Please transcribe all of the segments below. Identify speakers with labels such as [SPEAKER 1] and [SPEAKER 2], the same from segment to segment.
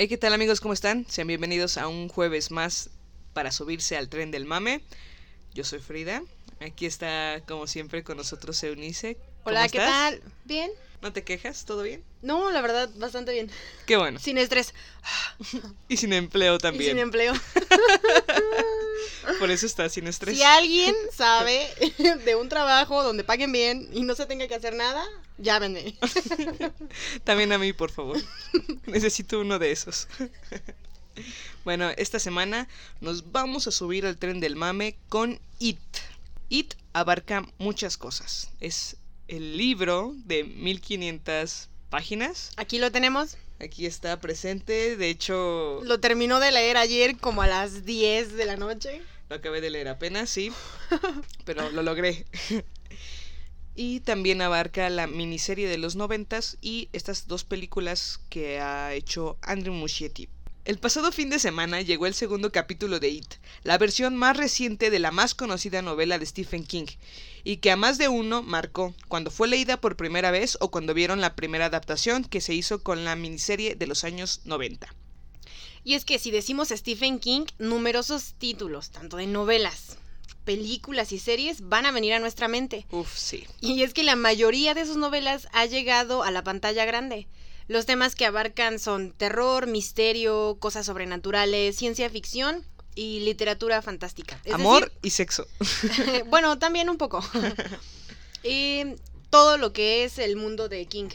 [SPEAKER 1] Hey, ¿qué tal amigos? ¿Cómo están? Sean bienvenidos a un jueves más para subirse al tren del mame. Yo soy Frida. Aquí está, como siempre, con nosotros Eunice. ¿Cómo
[SPEAKER 2] Hola, ¿qué
[SPEAKER 1] estás?
[SPEAKER 2] tal? ¿Bien?
[SPEAKER 1] ¿No te quejas? ¿Todo bien?
[SPEAKER 2] No, la verdad, bastante bien.
[SPEAKER 1] Qué bueno.
[SPEAKER 2] Sin estrés.
[SPEAKER 1] Y sin empleo
[SPEAKER 2] Y
[SPEAKER 1] también.
[SPEAKER 2] sin empleo.
[SPEAKER 1] Por eso está sin estrés.
[SPEAKER 2] Si alguien sabe de un trabajo donde paguen bien y no se tenga que hacer nada, llámenme.
[SPEAKER 1] También a mí, por favor. Necesito uno de esos. bueno, esta semana nos vamos a subir al tren del mame con It. It abarca muchas cosas. Es el libro de 1500 páginas.
[SPEAKER 2] Aquí lo tenemos.
[SPEAKER 1] Aquí está presente. De hecho,
[SPEAKER 2] Lo terminó de leer ayer como a las 10 de la noche.
[SPEAKER 1] Lo acabé de leer apenas, sí. Pero lo logré. Y también abarca la miniserie de los noventas y estas dos películas que ha hecho Andrew Muschietti. El pasado fin de semana llegó el segundo capítulo de It, la versión más reciente de la más conocida novela de Stephen King, y que a más de uno marcó cuando fue leída por primera vez o cuando vieron la primera adaptación que se hizo con la miniserie de los años 90.
[SPEAKER 2] Y es que si decimos Stephen King, numerosos títulos, tanto de novelas, películas y series, van a venir a nuestra mente.
[SPEAKER 1] Uf, sí.
[SPEAKER 2] Y es que la mayoría de sus novelas ha llegado a la pantalla grande. Los temas que abarcan son terror, misterio, cosas sobrenaturales, ciencia ficción y literatura fantástica. Es
[SPEAKER 1] Amor y sexo.
[SPEAKER 2] bueno, también un poco. y todo lo que es el mundo de King.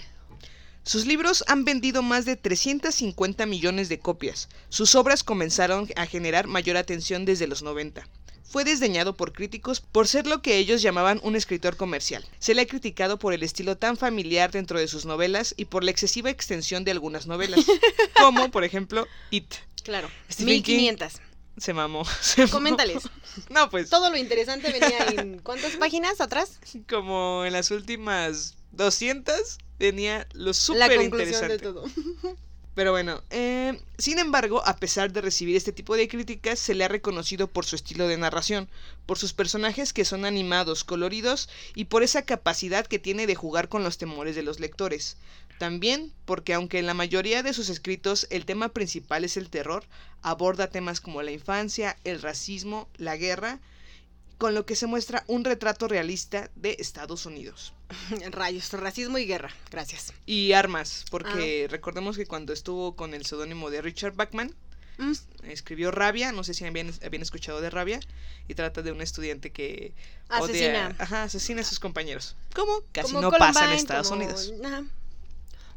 [SPEAKER 1] Sus libros han vendido más de 350 millones de copias. Sus obras comenzaron a generar mayor atención desde los 90. Fue desdeñado por críticos por ser lo que ellos llamaban un escritor comercial. Se le ha criticado por el estilo tan familiar dentro de sus novelas y por la excesiva extensión de algunas novelas, como por ejemplo It.
[SPEAKER 2] Claro,
[SPEAKER 1] Stephen King.
[SPEAKER 2] 1500.
[SPEAKER 1] Se mamó. se mamó.
[SPEAKER 2] Coméntales.
[SPEAKER 1] No, pues
[SPEAKER 2] Todo lo interesante venía en ¿cuántas páginas atrás?
[SPEAKER 1] como en las últimas 200 venía lo
[SPEAKER 2] La
[SPEAKER 1] súper
[SPEAKER 2] conclusión
[SPEAKER 1] interesante.
[SPEAKER 2] de todo.
[SPEAKER 1] Pero bueno, eh, sin embargo, a pesar de recibir este tipo de críticas, se le ha reconocido por su estilo de narración, por sus personajes que son animados, coloridos y por esa capacidad que tiene de jugar con los temores de los lectores. También porque aunque en la mayoría de sus escritos el tema principal es el terror, aborda temas como la infancia, el racismo, la guerra, con lo que se muestra un retrato realista de Estados Unidos.
[SPEAKER 2] Rayos, racismo y guerra. Gracias.
[SPEAKER 1] Y armas, porque recordemos que cuando estuvo con el seudónimo de Richard Bachman,
[SPEAKER 2] Mm,
[SPEAKER 1] escribió Rabia, no sé si habían, habían escuchado de Rabia, y trata de un estudiante que
[SPEAKER 2] Asesina.
[SPEAKER 1] odia, ajá, asesina a sus compañeros. ¿Cómo? Casi
[SPEAKER 2] como
[SPEAKER 1] no pasa en Estados
[SPEAKER 2] como-
[SPEAKER 1] Unidos.
[SPEAKER 2] Ajá.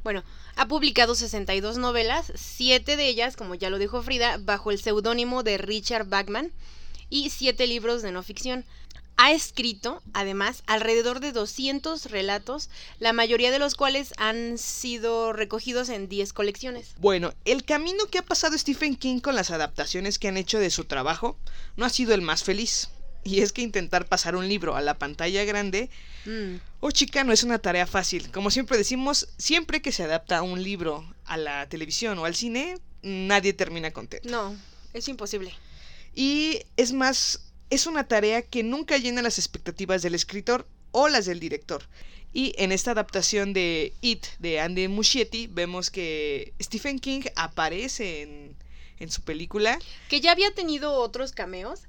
[SPEAKER 2] Bueno, ha publicado 62 novelas, siete de ellas, como ya lo dijo Frida, bajo el seudónimo de Richard Bachman y siete libros de no ficción. Ha escrito, además, alrededor de 200 relatos, la mayoría de los cuales han sido recogidos en 10 colecciones.
[SPEAKER 1] Bueno, el camino que ha pasado Stephen King con las adaptaciones que han hecho de su trabajo no ha sido el más feliz. Y es que intentar pasar un libro a la pantalla grande
[SPEAKER 2] Mm,
[SPEAKER 1] Oh chica, no es una tarea fácil. Como siempre decimos, siempre que se adapta un libro a la televisión o al cine, nadie termina contento.
[SPEAKER 2] no, es imposible.
[SPEAKER 1] Y es más, es una tarea que nunca llena las expectativas del escritor o las del director. Y en esta adaptación de It de Andy Muschietti vemos que Stephen King aparece en, en su película.
[SPEAKER 2] Que ya había tenido otros cameos,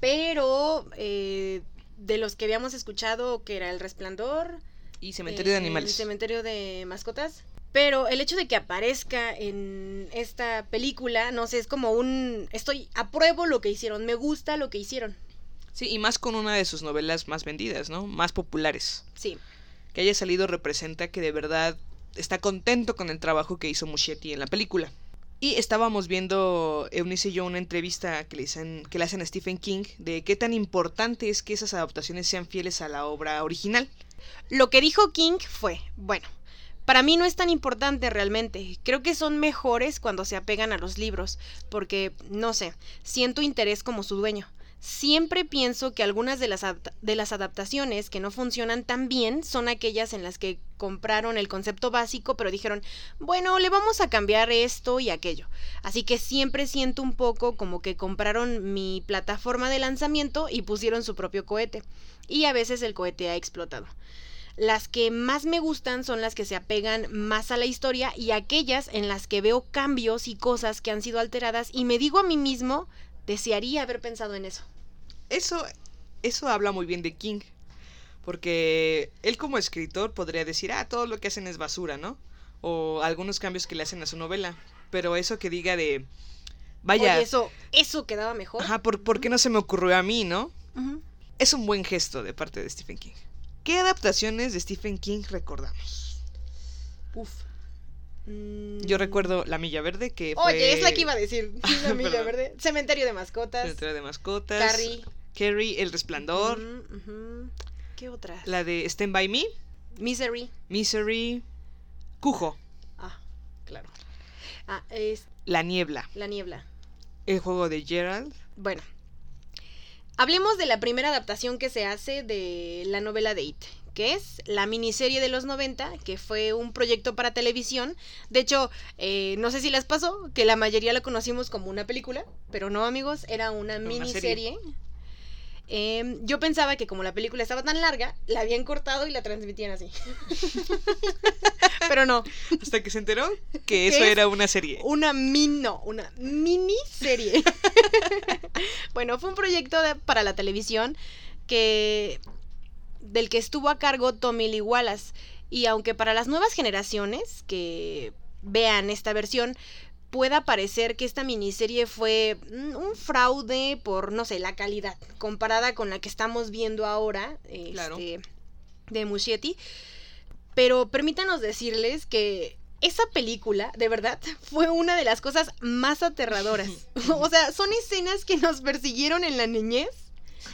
[SPEAKER 2] pero eh, de los que habíamos escuchado, que era El Resplandor,
[SPEAKER 1] Y Cementerio de
[SPEAKER 2] eh,
[SPEAKER 1] Animales.
[SPEAKER 2] El Cementerio de Mascotas. Pero el hecho de que aparezca en esta película, no sé, es como un... Estoy, apruebo lo que hicieron, me gusta lo que hicieron.
[SPEAKER 1] Sí, y más con una de sus novelas más vendidas, ¿no? Más populares.
[SPEAKER 2] Sí.
[SPEAKER 1] Que haya salido representa que de verdad está contento con el trabajo que hizo Muschietti en la película. Y estábamos viendo, Eunice y yo, una entrevista que le, hacen, que le hacen a Stephen King de qué tan importante es que esas adaptaciones sean fieles a la obra original.
[SPEAKER 2] Lo que dijo King fue, bueno, para mí no es tan importante realmente. Creo que son mejores cuando se apegan a los libros, porque, no sé, siento interés como su dueño. Siempre pienso que algunas de las, de las adaptaciones que no funcionan tan bien son aquellas en las que compraron el concepto básico, pero dijeron, bueno, le vamos a cambiar esto y aquello. Así que siempre siento un poco como que compraron mi plataforma de lanzamiento y pusieron su propio cohete. Y a veces el cohete ha explotado. Las que más me gustan son las que se apegan más a la historia y aquellas en las que veo cambios y cosas que han sido alteradas y me digo a mí mismo, desearía haber pensado en eso
[SPEAKER 1] eso, eso habla muy bien de King. Porque él como escritor podría decir, ah, todo lo que hacen es basura, ¿no? O algunos cambios que le hacen a su novela. Pero eso que diga de...
[SPEAKER 2] Vaya... eso, eso quedaba mejor.
[SPEAKER 1] Ajá, ¿por, qué no se me ocurrió a mí, no? Es un buen gesto de parte de Stephen King. ¿Qué adaptaciones de Stephen King recordamos? Uf. Yo recuerdo La Milla Verde, que
[SPEAKER 2] fue... Oye, es la que iba a decir. La Milla Verde. Cementerio de mascotas.
[SPEAKER 1] Cementerio de mascotas. Carrie. Carrie, El Resplandor.
[SPEAKER 2] ¿Qué otra?
[SPEAKER 1] La de Stand By Me.
[SPEAKER 2] Misery.
[SPEAKER 1] Misery. Cujo.
[SPEAKER 2] Ah, claro. Ah, es...
[SPEAKER 1] La Niebla.
[SPEAKER 2] La Niebla.
[SPEAKER 1] El juego de Gerald.
[SPEAKER 2] Bueno. Hablemos de la primera adaptación que se hace de la novela de It, que es la miniserie de los 90, que fue un proyecto para televisión. De hecho, eh, no sé si les pasó, que la mayoría la conocimos como una película, pero no amigos, era una, miniserie. Em, yo pensaba que como la película estaba tan larga, la habían cortado y la transmitían así. Pero no.
[SPEAKER 1] Hasta que se enteró que eso era una serie.
[SPEAKER 2] Una min, no, una miniserie. bueno, fue un proyecto para la televisión que del que estuvo a cargo Tommy Lee Wallace. Y aunque para las nuevas generaciones que vean esta versión, pueda parecer que esta miniserie fue un fraude por, no sé, la calidad, comparada con la que estamos viendo ahora este, de Muschietti. Pero permítanos decirles que esa película, de verdad, fue una de las cosas más aterradoras. o sea, son escenas que nos persiguieron en la niñez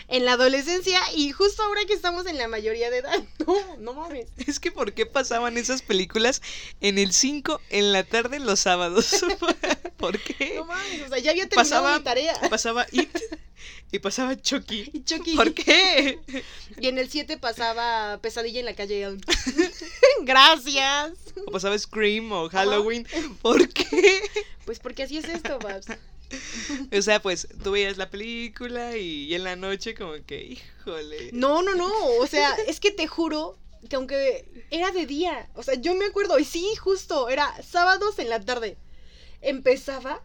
[SPEAKER 2] en la adolescencia y justo ahora que estamos en la mayoría de edad. No, no mames.
[SPEAKER 1] Es que ¿por qué pasaban esas películas en el 5 en la tarde los sábados? ¿Por qué?
[SPEAKER 2] No mames, o sea, ya había terminado pasaba, mi tarea.
[SPEAKER 1] Pasaba It y pasaba Chucky.
[SPEAKER 2] Y Chucky.
[SPEAKER 1] ¿Por qué?
[SPEAKER 2] Y en el 7 pasaba Pesadilla en la calle. Gracias.
[SPEAKER 1] O pasaba Scream o Halloween. ¿Por qué?
[SPEAKER 2] Pues porque así es esto, Babs.
[SPEAKER 1] o sea, pues tú veías la película y, en la noche como que, híjole.
[SPEAKER 2] No, no, no, o sea, es que te juro que aunque era de día, o sea, yo me acuerdo, y sí, justo, era sábados en la tarde. Empezaba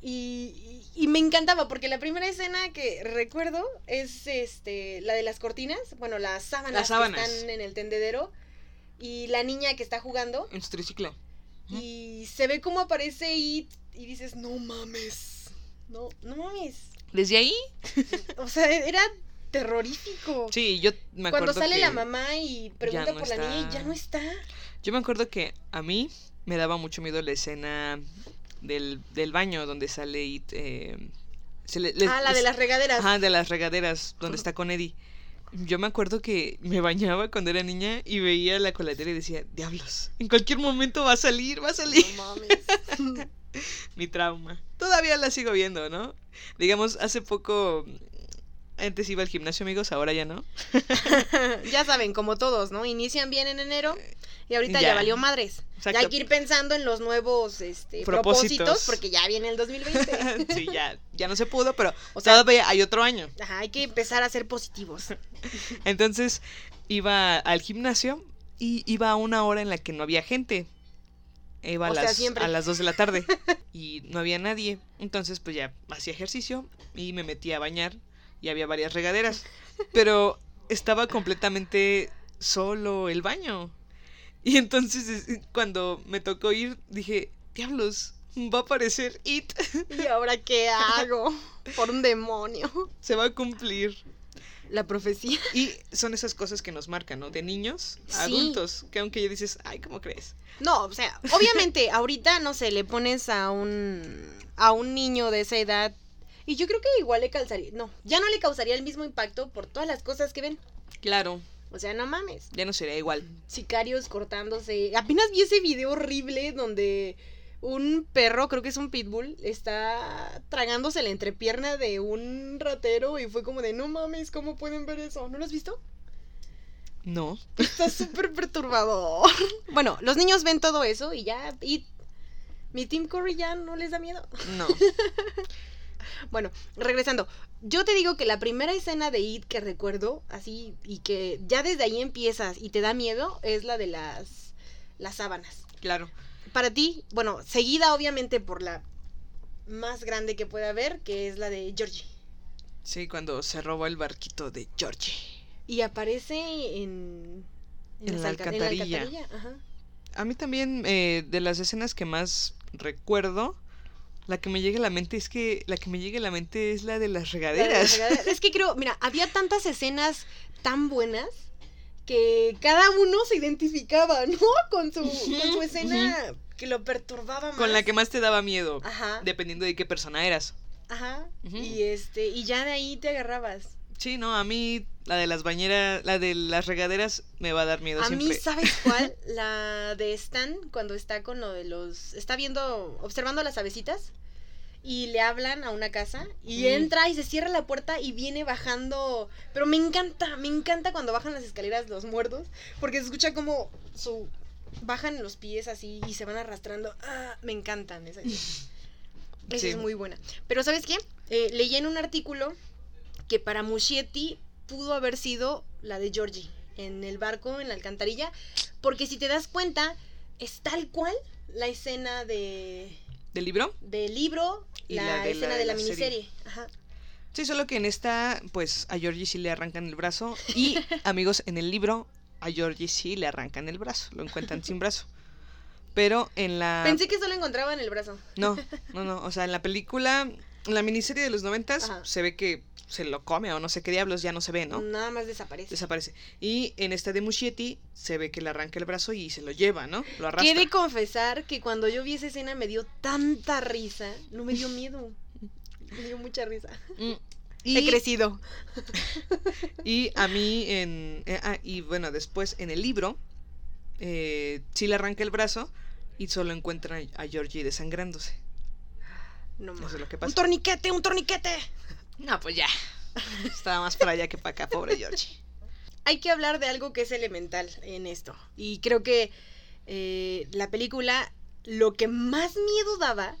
[SPEAKER 2] y, y, me encantaba porque la primera escena que recuerdo es este la de las cortinas, bueno, las sábanas, las sábanas. que están en el tendedero y la niña que está jugando.
[SPEAKER 1] En su triciclo.
[SPEAKER 2] Y se ve cómo aparece y y dices, no mames. No, no mames.
[SPEAKER 1] ¿Desde ahí?
[SPEAKER 2] o sea, era terrorífico.
[SPEAKER 1] Sí, yo me acuerdo
[SPEAKER 2] Cuando sale la mamá y pregunta por la niña y ya no está.
[SPEAKER 1] Yo me acuerdo que a mí me daba mucho miedo la escena del, del baño donde sale y... Eh,
[SPEAKER 2] ah, la de las regaderas.
[SPEAKER 1] Ah, de las regaderas, donde está con Eddie. Yo me acuerdo que me bañaba cuando era niña y veía la coladera y decía, diablos, en cualquier momento va a salir, va a salir. No mames. Mi trauma. Todavía la sigo viendo, ¿no? Digamos, hace poco antes iba al gimnasio, amigos, ahora ya no.
[SPEAKER 2] ya saben, como todos, ¿no? Inician bien en enero y ahorita ya, valió madres. Ya hay que ir pensando en los nuevos este, propósitos. porque ya viene el 2020.
[SPEAKER 1] sí, ya, ya no se pudo, pero o sea, todavía hay otro año.
[SPEAKER 2] Ajá, hay que empezar a ser positivos.
[SPEAKER 1] Entonces iba al gimnasio y iba a una hora en la que no había gente iba a, las, a las 2 de la tarde y no había nadie. Entonces, pues ya hacía ejercicio y me metí a bañar y había varias regaderas. Pero estaba completamente solo el baño. Y entonces, cuando me tocó ir, dije, diablos, va a aparecer It.
[SPEAKER 2] ¿Y ahora qué hago? Por un demonio.
[SPEAKER 1] Se va a cumplir.
[SPEAKER 2] La profecía.
[SPEAKER 1] Y son esas cosas que nos marcan, ¿no? De niños a
[SPEAKER 2] Sí.
[SPEAKER 1] adultos, que aunque ya dices, ay, ¿cómo crees?
[SPEAKER 2] No, o sea, obviamente ahorita, no sé, le pones a un a un niño de esa edad y yo creo que igual le causaría, no, ya no le causaría el mismo impacto por todas las cosas que ven.
[SPEAKER 1] Claro,
[SPEAKER 2] O sea, no mames.
[SPEAKER 1] ya no sería igual.
[SPEAKER 2] Sicarios cortándose. Apenas vi ese video horrible donde un perro, creo que es un pitbull, está tragándose la entrepierna de un ratero y fue como de, no mames, ¿cómo pueden ver eso? ¿No lo has visto?
[SPEAKER 1] No.
[SPEAKER 2] Está súper perturbador. Bueno, los niños ven todo eso y ya. Y mi Team Curry ya no les da miedo.
[SPEAKER 1] No.
[SPEAKER 2] Bueno, regresando. Yo te digo que la primera escena de It que recuerdo, así, y que ya desde ahí empiezas y te da miedo, es la de las, las sábanas.
[SPEAKER 1] Claro.
[SPEAKER 2] Para ti, bueno, seguida obviamente por la más grande que puede haber, que es la de Georgie.
[SPEAKER 1] Sí, cuando se robó el barquito de Georgie.
[SPEAKER 2] Y aparece en...
[SPEAKER 1] En la
[SPEAKER 2] alca-
[SPEAKER 1] alcantarilla.
[SPEAKER 2] Ajá.
[SPEAKER 1] A mí también, eh, de las escenas que más recuerdo, la que me llega a la mente es que la que me llega a la mente es la de las
[SPEAKER 2] La de las
[SPEAKER 1] regaderas.
[SPEAKER 2] regaderas. Es que creo, mira, había tantas escenas tan buenas que cada uno se identificaba, ¿no? Con su, con su escena que lo perturbaba más.
[SPEAKER 1] Con la que más te daba miedo,
[SPEAKER 2] Ajá.
[SPEAKER 1] dependiendo de qué persona eras.
[SPEAKER 2] Ajá. Y este, y ya de ahí te agarrabas.
[SPEAKER 1] Sí, no, a mí la de las bañeras, la de las regaderas me va a dar miedo
[SPEAKER 2] A
[SPEAKER 1] siempre.
[SPEAKER 2] mí, ¿sabes cuál? La de Stan, cuando está con lo de los. Está viendo, observando las abecitas. Y le hablan a una casa. Y
[SPEAKER 1] Mm.
[SPEAKER 2] entra y se cierra la puerta y viene bajando. Pero me encanta, me encanta cuando bajan las escaleras los muertos. Porque se escucha como su. Bajan los pies así y se van arrastrando. Ah, me encantan. Esa
[SPEAKER 1] Sí.
[SPEAKER 2] es muy buena. Pero ¿sabes qué? Eh, leí en un artículo que para Muschietti pudo haber sido la de Georgie en el barco, en la alcantarilla, porque si te das cuenta, es tal cual la escena de
[SPEAKER 1] ¿Del libro?
[SPEAKER 2] del libro,
[SPEAKER 1] Y
[SPEAKER 2] la,
[SPEAKER 1] la de
[SPEAKER 2] escena
[SPEAKER 1] la-
[SPEAKER 2] de la,
[SPEAKER 1] la serie.
[SPEAKER 2] miniserie. Ajá.
[SPEAKER 1] Sí, solo que en esta, pues a Georgie sí le arrancan el brazo. Y, amigos, en el libro, a Georgie sí le arrancan el brazo. Lo encuentran sin brazo. Pero en la.
[SPEAKER 2] Pensé que solo encontraba en el brazo.
[SPEAKER 1] No, no, no. O sea, en la película, en la miniserie de los noventas,
[SPEAKER 2] Ajá.
[SPEAKER 1] se ve que se lo come o no sé qué diablos, ya no se ve, ¿no?
[SPEAKER 2] Nada más desaparece.
[SPEAKER 1] Desaparece. Y en esta de Muschietti, se ve que le arranca el brazo y se lo lleva, ¿no? Lo arrastra.
[SPEAKER 2] Quiere confesar que cuando yo vi esa escena me dio tanta risa, no me dio miedo. Me dio mucha risa.
[SPEAKER 1] Mm,
[SPEAKER 2] He crecido.
[SPEAKER 1] y a mí, en. eh, ah, y bueno, después en el libro, eh, sí le arranca el brazo y solo encuentra a Georgie desangrándose.
[SPEAKER 2] No
[SPEAKER 1] Eso es lo que
[SPEAKER 2] Un
[SPEAKER 1] pasa.
[SPEAKER 2] torniquete, un torniquete.
[SPEAKER 1] No, pues ya. Estaba más para allá que para acá, pobre Georgie.
[SPEAKER 2] hay que hablar de algo que es elemental en esto. Y creo que eh, la película lo que más miedo daba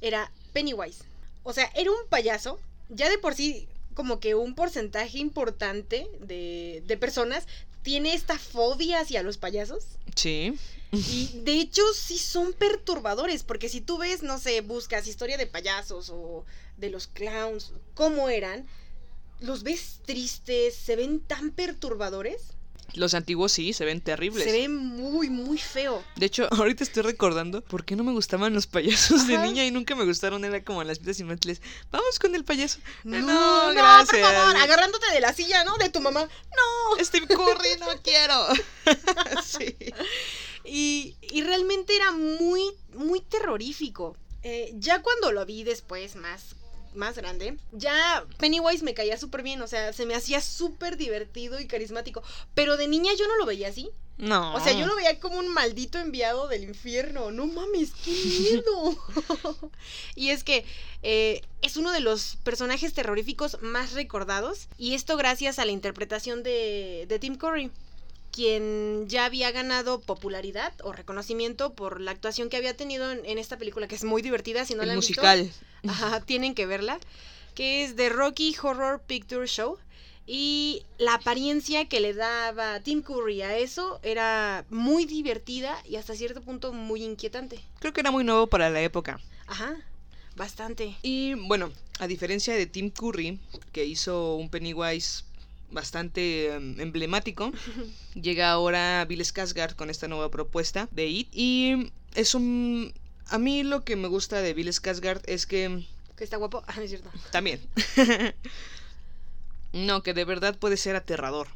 [SPEAKER 2] era Pennywise. O sea, era un payaso, ya de por sí como que un porcentaje importante de, de personas tiene esta fobia hacia los payasos.
[SPEAKER 1] Sí.
[SPEAKER 2] Y de hecho sí son perturbadores, porque si tú ves, no sé, buscas historia de payasos o de los clowns, cómo eran, los ves tristes, se ven tan perturbadores.
[SPEAKER 1] Los antiguos sí, se ven terribles.
[SPEAKER 2] Se ve muy, muy feo.
[SPEAKER 1] De hecho, ahorita estoy recordando por qué no me gustaban los payasos de niña y nunca me gustaron. Era como en las vidas infantiles. Vamos con el payaso.
[SPEAKER 2] No,
[SPEAKER 1] No,
[SPEAKER 2] no,
[SPEAKER 1] gracias.
[SPEAKER 2] por favor, agarrándote de la silla, ¿no? De tu mamá. No.
[SPEAKER 1] Steve Curry, no quiero. sí.
[SPEAKER 2] Y, y realmente era muy, muy terrorífico. Eh, ya cuando lo vi después, más, más grande, ya Pennywise me caía súper bien. O sea, se me hacía súper divertido y carismático. Pero de niña yo no lo veía así.
[SPEAKER 1] No.
[SPEAKER 2] O sea, yo lo veía como un maldito enviado del infierno. No mames, qué miedo. y es que eh, es uno de los personajes terroríficos más recordados. Y esto gracias a la interpretación de, de Tim Curry, quien ya había ganado popularidad o reconocimiento por la actuación que había tenido en, en esta película, que es muy divertida. Si no
[SPEAKER 1] el
[SPEAKER 2] la han
[SPEAKER 1] musical.
[SPEAKER 2] visto, Ajá, tienen que verla. Que es The Rocky Horror Picture Show. Y la apariencia que le daba Tim Curry a eso era muy divertida y hasta cierto punto muy inquietante.
[SPEAKER 1] Creo que era muy nuevo para la época.
[SPEAKER 2] Ajá, bastante.
[SPEAKER 1] Y bueno, a diferencia de Tim Curry, que hizo un Pennywise bastante em, emblemático, llega ahora Bill Skarsgård con esta nueva propuesta de It. Y es un... A mí lo que me gusta de Bill Skarsgård es que
[SPEAKER 2] Que está guapo. Ah, es cierto.
[SPEAKER 1] también. No, que de verdad puede ser aterrador.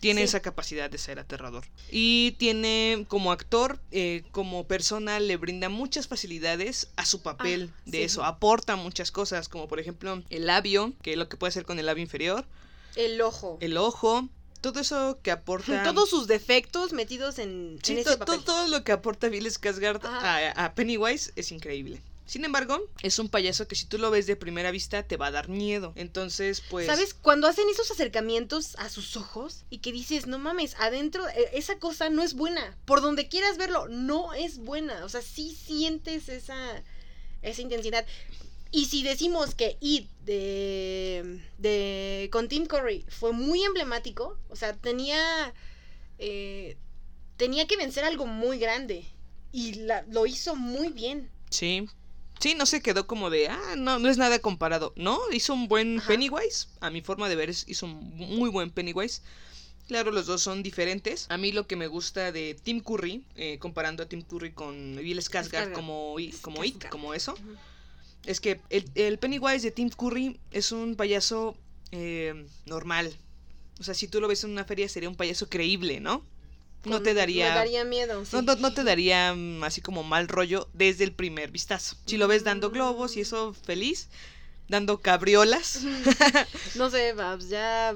[SPEAKER 1] Tiene
[SPEAKER 2] Sí.
[SPEAKER 1] esa capacidad de ser aterrador. Y tiene como actor, eh, como persona, le brinda muchas facilidades a su papel
[SPEAKER 2] Ah,
[SPEAKER 1] de
[SPEAKER 2] sí.
[SPEAKER 1] eso. Aporta muchas cosas, como por ejemplo el labio, que es lo que puede hacer con el labio inferior,
[SPEAKER 2] El ojo.
[SPEAKER 1] el ojo, todo eso que aporta...
[SPEAKER 2] Todos sus defectos metidos en,
[SPEAKER 1] Sí,
[SPEAKER 2] en ese
[SPEAKER 1] to-
[SPEAKER 2] papel.
[SPEAKER 1] to- todo lo que aporta Bill Skarsgård a, a Pennywise es increíble. Sin embargo, es un payaso que si tú lo ves de primera vista te va a dar miedo. Entonces, pues...
[SPEAKER 2] ¿Sabes? Cuando hacen esos acercamientos a sus ojos y que dices, no mames, adentro, eh, esa cosa no es buena. Por donde quieras verlo, no es buena. O sea, sí sientes esa, esa intensidad. Y si decimos que It de, de con Tim Curry fue muy emblemático, o sea, tenía eh, tenía que vencer algo muy grande y la- lo hizo muy bien.
[SPEAKER 1] Sí. Sí, no se quedó como de, ah, no, no es nada comparado. No, hizo un buen
[SPEAKER 2] Ajá.
[SPEAKER 1] Pennywise. A mi forma de ver, es- hizo un muy buen Pennywise. Claro, los dos son diferentes. A mí lo que me gusta de Tim Curry, eh, comparando a Tim Curry con Bill Skarsgård como, como It, como eso. Es que el, el Pennywise de Tim Curry es un payaso eh, normal. O sea, si tú lo ves en una feria sería un payaso creíble, ¿no? No te daría...
[SPEAKER 2] Me daría miedo. sí.
[SPEAKER 1] No, no, no te daría mm, así como mal rollo desde el primer vistazo. Si lo ves dando globos y eso feliz, dando cabriolas.
[SPEAKER 2] No sé, Babs, ya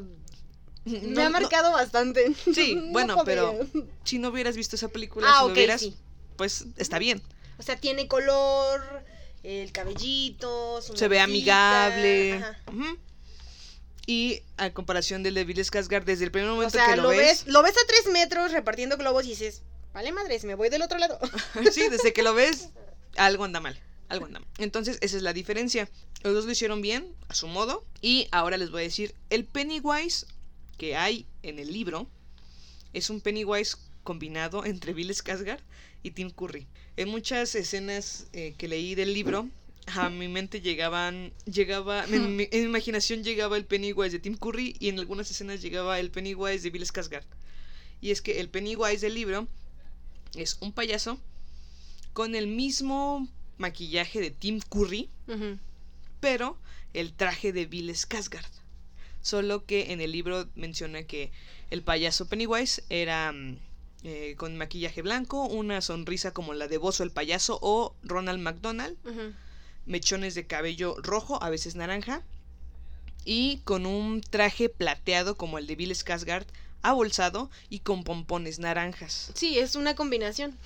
[SPEAKER 2] me ha marcado bastante.
[SPEAKER 1] Sí,
[SPEAKER 2] No
[SPEAKER 1] bueno, pero- si no hubieras visto esa película,
[SPEAKER 2] Ah,
[SPEAKER 1] si
[SPEAKER 2] ok,
[SPEAKER 1] lo hubieras,
[SPEAKER 2] sí.
[SPEAKER 1] pues está bien.
[SPEAKER 2] O sea, tiene color, el cabellito, su
[SPEAKER 1] Se ve amigable.
[SPEAKER 2] ajá.
[SPEAKER 1] Y a comparación del de Bill Skarsgård, desde el primer
[SPEAKER 2] O
[SPEAKER 1] momento
[SPEAKER 2] sea,
[SPEAKER 1] que
[SPEAKER 2] lo,
[SPEAKER 1] lo,
[SPEAKER 2] ves, lo ves a tres metros repartiendo globos y dices, vale madres, me voy del otro lado.
[SPEAKER 1] sí, desde que lo ves, algo anda mal. Algo anda mal. Entonces, esa es la diferencia. Los dos lo hicieron bien, a su modo. Y ahora les voy a decir, el Pennywise que hay en el libro es un Pennywise combinado entre Bill Skarsgård y Tim Curry. En muchas escenas eh, que leí del libro, a mi mente llegaban, llegaba, en mi, en mi imaginación llegaba el Pennywise de Tim Curry y en algunas escenas llegaba el Pennywise de Bill Skarsgård. Y es que el Pennywise del libro es un payaso con el mismo maquillaje de Tim Curry, pero el traje de Bill Skarsgård. Solo que en el libro menciona que el payaso Pennywise era mm, eh, con maquillaje blanco, una sonrisa como la de Bozo el payaso o Ronald McDonald, mechones de cabello rojo, a veces naranja, y con un traje plateado como el de Bill Skarsgård, abolsado y con pompones naranjas.
[SPEAKER 2] Sí, es una combinación.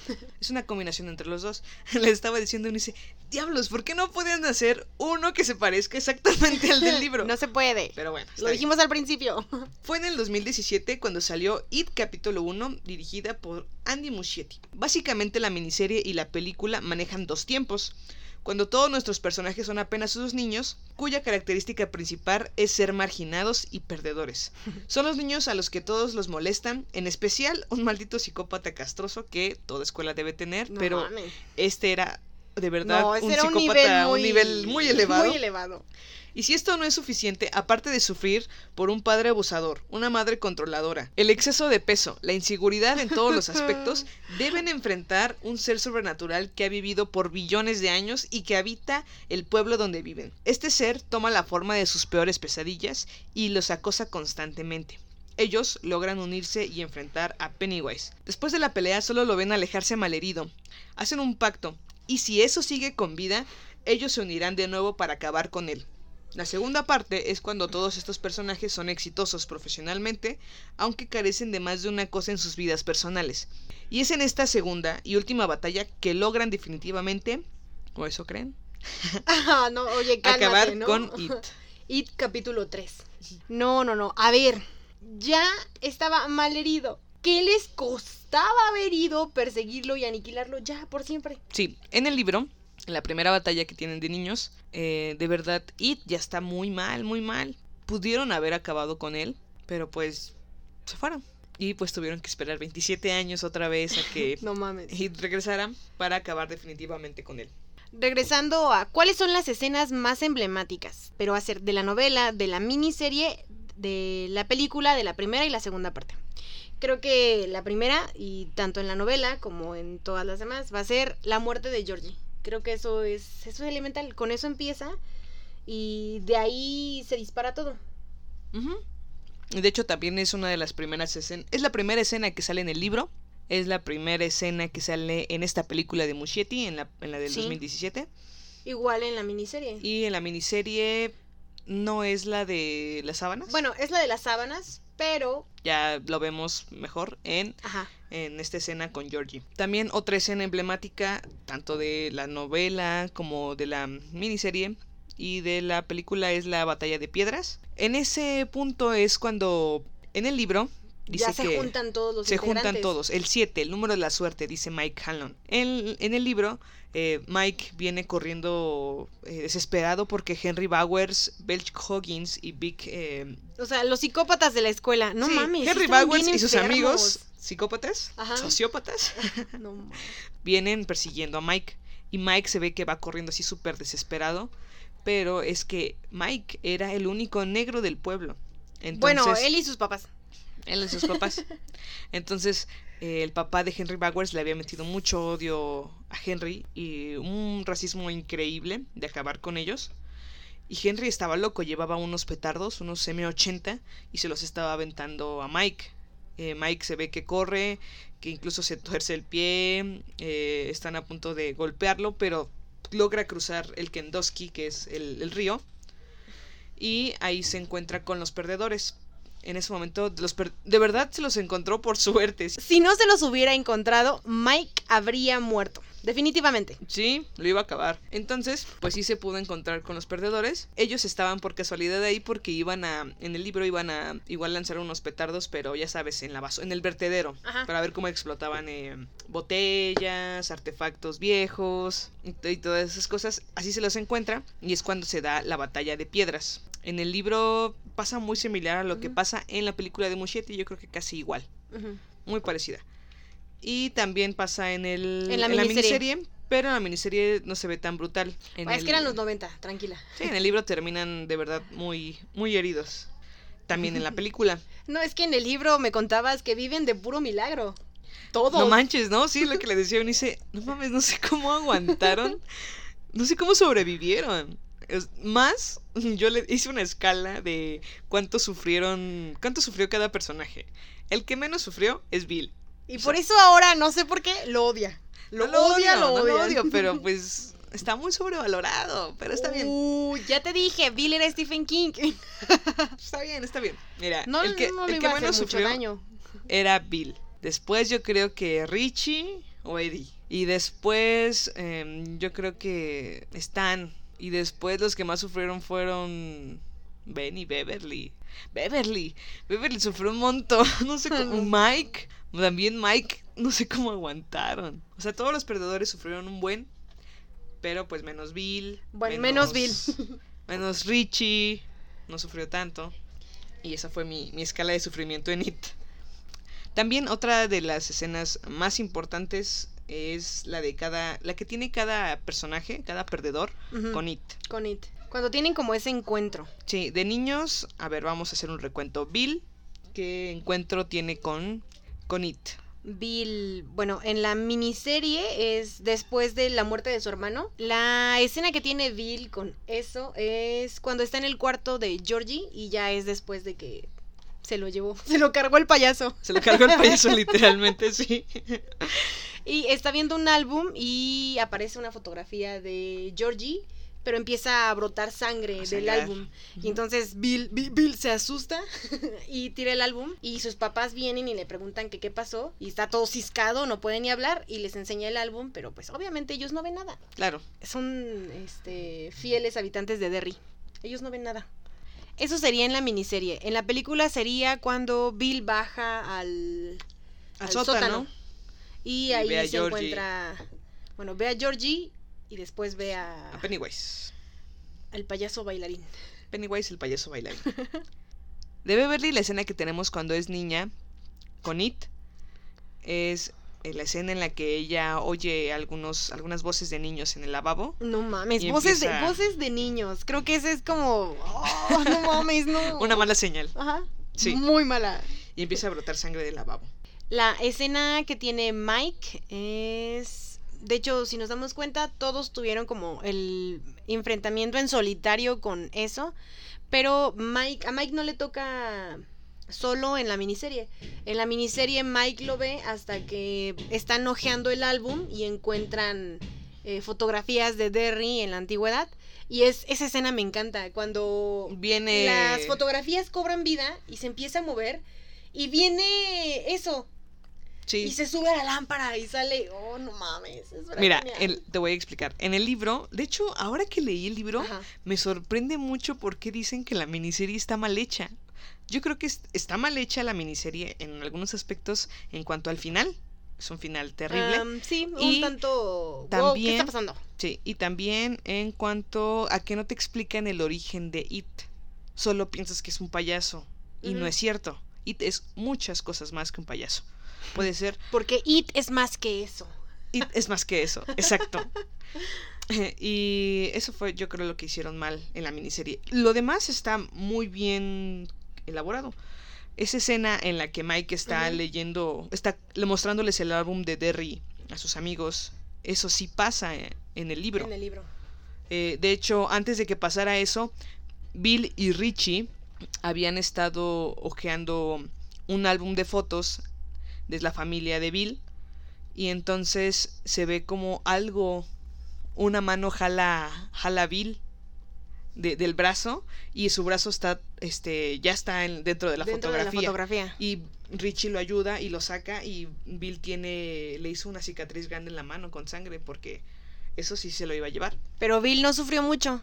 [SPEAKER 1] Es una combinación entre los dos. Le estaba diciendo y dice, diablos, ¿por qué no pueden hacer uno que se parezca exactamente al del libro?
[SPEAKER 2] No se puede.
[SPEAKER 1] Pero bueno,
[SPEAKER 2] Lo
[SPEAKER 1] bien.
[SPEAKER 2] dijimos al principio.
[SPEAKER 1] Fue en el 2017 cuando salió It capítulo 1, dirigida por Andy Muschietti. Básicamente la miniserie y la película manejan dos tiempos. Cuando todos nuestros personajes son apenas unos niños, cuya característica principal es ser marginados y perdedores. Son los niños a los que todos los molestan, en especial un maldito psicópata castroso que toda escuela debe tener,
[SPEAKER 2] No
[SPEAKER 1] pero
[SPEAKER 2] mames.
[SPEAKER 1] este era de verdad
[SPEAKER 2] No,
[SPEAKER 1] un
[SPEAKER 2] un
[SPEAKER 1] psicópata
[SPEAKER 2] nivel
[SPEAKER 1] a
[SPEAKER 2] muy,
[SPEAKER 1] un nivel muy elevado.
[SPEAKER 2] Muy elevado.
[SPEAKER 1] Y si esto no es suficiente, aparte de sufrir por un padre abusador, una madre controladora, el exceso de peso, la inseguridad en todos los aspectos, deben enfrentar un ser sobrenatural que ha vivido por billones de años y que habita el pueblo donde viven. Este ser toma la forma de sus peores pesadillas y los acosa constantemente. Ellos logran unirse y enfrentar a Pennywise. Después de la pelea solo lo ven alejarse malherido. Hacen un pacto, y si eso sigue con vida, ellos se unirán de nuevo para acabar con él. La segunda parte es cuando todos estos personajes son exitosos profesionalmente, aunque carecen de más de una cosa en sus vidas personales. Y es en esta segunda y última batalla que logran definitivamente, o eso creen,
[SPEAKER 2] Ah, no, oye, cálmate,
[SPEAKER 1] acabar
[SPEAKER 2] ¿no?
[SPEAKER 1] con It.
[SPEAKER 2] It capítulo 3. No, no, no. A ver, ya estaba mal herido. ¿Qué les costaba haber ido, perseguirlo y aniquilarlo ya por siempre?
[SPEAKER 1] Sí, en el libro, en la primera batalla que tienen de niños, eh, de verdad, It ya está muy mal, muy mal. Pudieron haber acabado con él, pero pues se fueron. Y pues tuvieron que esperar 27 años otra vez a que
[SPEAKER 2] No mames.
[SPEAKER 1] It regresara para acabar definitivamente con él.
[SPEAKER 2] Regresando a cuáles son las escenas más emblemáticas, pero va a ser de la novela, de la miniserie, de la película, de la primera y la segunda parte. Creo que la primera, y tanto en la novela como en todas las demás, va a ser la muerte de Georgie. Creo que eso es, eso es elemental. Con eso empieza y de ahí se dispara todo.
[SPEAKER 1] De hecho, también es una de las primeras escenas. Es la primera escena que sale en el libro. Es la primera escena que sale en esta película de Muschietti, en la, en la del
[SPEAKER 2] Sí.
[SPEAKER 1] 2017.
[SPEAKER 2] Igual en la miniserie.
[SPEAKER 1] Y en la miniserie no es la de las sábanas.
[SPEAKER 2] Bueno, es la de las sábanas, pero...
[SPEAKER 1] Ya lo vemos mejor en,
[SPEAKER 2] Ajá.
[SPEAKER 1] en esta escena con Georgie. También otra escena emblemática, tanto de la novela como de la miniserie y de la película, es la batalla de piedras. En ese punto es cuando en el libro dice
[SPEAKER 2] ya se
[SPEAKER 1] que
[SPEAKER 2] juntan todos los
[SPEAKER 1] se juntan todos. El 7, el número de la suerte, dice Mike Hanlon. En, en el libro, eh, Mike viene corriendo eh, desesperado porque Henry Bowers, Belch Hoggins y Vic... eh,
[SPEAKER 2] O sea, los psicópatas de la escuela. No
[SPEAKER 1] sí,
[SPEAKER 2] mames.
[SPEAKER 1] Henry Bowers y sus
[SPEAKER 2] enfermos.
[SPEAKER 1] amigos psicópatas,
[SPEAKER 2] Ajá.
[SPEAKER 1] sociópatas,
[SPEAKER 2] No
[SPEAKER 1] vienen persiguiendo a Mike. Y Mike se ve que va corriendo así súper desesperado. Pero es que Mike era el único negro del pueblo. Entonces,
[SPEAKER 2] Bueno, él y sus papás.
[SPEAKER 1] él y sus papás. Entonces, el papá de Henry Bowers le había metido mucho odio a Henry y un racismo increíble de acabar con ellos. Y Henry estaba loco, llevaba unos petardos, unos M80, y se los estaba aventando a Mike. Eh, Mike se ve que corre, que incluso se tuerce el pie, eh, están a punto de golpearlo, pero logra cruzar el Kendosky, que es el río, y ahí se encuentra con los perdedores. En ese momento, los per- de verdad se los encontró por suerte.
[SPEAKER 2] Si no se los hubiera encontrado, Mike habría muerto. Definitivamente.
[SPEAKER 1] Sí, lo iba a acabar. Entonces, pues sí se pudo encontrar con los perdedores. Ellos estaban por casualidad ahí porque iban a, en el libro iban a igual lanzar unos petardos, pero ya sabes, en la baso, en el vertedero,
[SPEAKER 2] Ajá.
[SPEAKER 1] para ver cómo explotaban eh, botellas, artefactos viejos y todas esas cosas. Así se los encuentra y es cuando se da la batalla de piedras. En el libro pasa muy similar a lo que pasa en la película de Muschietti, yo creo que casi igual muy parecida. Y también pasa en el
[SPEAKER 2] En la miniserie.
[SPEAKER 1] pero en la miniserie no se ve tan brutal. En
[SPEAKER 2] es
[SPEAKER 1] el-
[SPEAKER 2] que eran los 90, tranquila.
[SPEAKER 1] Sí, en el libro terminan de verdad muy muy heridos. También en la película.
[SPEAKER 2] No, es que en el libro me contabas que viven de puro milagro. Todos.
[SPEAKER 1] No manches, ¿no? Sí, lo que le decía Eunice, no mames, no sé cómo aguantaron. No sé cómo sobrevivieron. Es- más, yo le hice una escala de cuánto sufrieron, cuánto sufrió cada personaje. El que menos sufrió es Bill.
[SPEAKER 2] Y por eso ahora, no sé por qué, lo odia. Lo,
[SPEAKER 1] No
[SPEAKER 2] odia, lo
[SPEAKER 1] no
[SPEAKER 2] odia.
[SPEAKER 1] odio, pero pues está muy sobrevalorado, pero está bien.
[SPEAKER 2] Uh, ya te dije, Bill era Stephen King.
[SPEAKER 1] Está bien, está bien. Mira,
[SPEAKER 2] No,
[SPEAKER 1] el que,
[SPEAKER 2] no
[SPEAKER 1] el que menos sufrió
[SPEAKER 2] daño.
[SPEAKER 1] era Bill. Después yo creo que Richie o Eddie. Y después em, yo creo que Stan. Y después los que más sufrieron fueron Ben y Beverly. Beverly. Beverly sufrió un montón. No sé cómo. Mike. También Mike. No sé cómo aguantaron. O sea, todos los perdedores sufrieron un buen. Pero pues menos Bill.
[SPEAKER 2] Bueno, menos Bill.
[SPEAKER 1] Menos Richie. No sufrió tanto. Y esa fue mi, mi escala de sufrimiento en It. También otra de las escenas más importantes es la de cada. la que tiene cada personaje, cada perdedor, con It.
[SPEAKER 2] Con It. Cuando tienen como ese encuentro.
[SPEAKER 1] Sí, de niños, a ver, vamos a hacer un recuento. Bill, ¿qué encuentro tiene con, con It?
[SPEAKER 2] Bill, bueno, en la miniserie es después de la muerte de su hermano. La escena que tiene Bill con eso es cuando está en el cuarto de Georgie y ya es después de que se lo llevó, se lo cargó el payaso.
[SPEAKER 1] Se lo cargó el payaso literalmente, sí.
[SPEAKER 2] Y está viendo un álbum y aparece una fotografía de Georgie, pero empieza a brotar sangre del álbum. Y entonces Bill, Bill, Bill se asusta y tira el álbum y sus papás vienen y le preguntan que qué pasó y está todo ciscado, no puede ni hablar y les enseña el álbum, pero pues obviamente ellos no ven nada.
[SPEAKER 1] Claro.
[SPEAKER 2] Son este fieles habitantes de Derry. Ellos no ven nada. Eso sería en la miniserie. En la película sería cuando Bill baja al,
[SPEAKER 1] Al
[SPEAKER 2] al
[SPEAKER 1] sótano.
[SPEAKER 2] sótano. Y
[SPEAKER 1] Y
[SPEAKER 2] ahí se
[SPEAKER 1] Georgie.
[SPEAKER 2] encuentra. Bueno, ve a Georgie y después ve a,
[SPEAKER 1] A Pennywise.
[SPEAKER 2] al payaso bailarín.
[SPEAKER 1] Pennywise, el payaso bailarín. De Beverly, la escena que tenemos cuando es niña con It es eh, la escena en la que ella oye algunos, algunas voces de niños en el lavabo.
[SPEAKER 2] No mames, voces,
[SPEAKER 1] empieza-
[SPEAKER 2] de, voces de niños. Creo que ese es como. oh, no mames, no.
[SPEAKER 1] Una mala señal.
[SPEAKER 2] Ajá.
[SPEAKER 1] Sí.
[SPEAKER 2] Muy mala.
[SPEAKER 1] Y empieza a brotar sangre del lavabo.
[SPEAKER 2] La escena que tiene Mike es. De hecho, si nos damos cuenta, todos tuvieron como el enfrentamiento en solitario con eso. Pero Mike, a Mike no le toca solo en la miniserie. En la miniserie Mike lo ve hasta que están hojeando el álbum y encuentran eh, fotografías de Derry en la antigüedad. Y es, esa escena me encanta, cuando
[SPEAKER 1] Viene.
[SPEAKER 2] las fotografías cobran vida y se empieza a mover y viene eso.
[SPEAKER 1] Sí.
[SPEAKER 2] Y se sube a la lámpara y sale, oh, no mames. es
[SPEAKER 1] Mira, el- te voy a explicar. En el libro, de hecho, ahora que leí el libro,
[SPEAKER 2] Ajá.
[SPEAKER 1] me sorprende mucho porque dicen que la miniserie está mal hecha. Yo creo que es- está mal hecha la miniserie en algunos aspectos en cuanto al final. Es un final terrible.
[SPEAKER 2] Sí, un
[SPEAKER 1] Y
[SPEAKER 2] tanto. wow, ¿Qué
[SPEAKER 1] también-
[SPEAKER 2] está pasando?
[SPEAKER 1] Sí, y también en cuanto a que no te explican el origen de It. Solo piensas que es un payaso. Y no es cierto. It es muchas cosas más que un payaso. Puede ser
[SPEAKER 2] Porque It es más que eso.
[SPEAKER 1] It es más que eso, exacto. y eso fue, yo creo, lo que hicieron mal en la miniserie. Lo demás está muy bien elaborado. Esa escena en la que Mike está leyendo, está le- mostrándoles el álbum de Derry a sus amigos, eso sí pasa eh, en el libro.
[SPEAKER 2] En el libro.
[SPEAKER 1] Eh, de hecho, antes de que pasara eso, Bill y Richie habían estado hojeando un álbum de fotos de la familia de Bill. Y entonces se ve como algo, una mano jala, jala a Bill de- del brazo y su brazo está, este, ya está en- dentro de la
[SPEAKER 2] Dentro de la
[SPEAKER 1] fotografía.
[SPEAKER 2] fotografía.
[SPEAKER 1] Y Richie lo ayuda y lo saca y Bill tiene, le hizo una cicatriz grande en la mano con sangre porque eso sí se lo iba a llevar.
[SPEAKER 2] Pero Bill no sufrió mucho.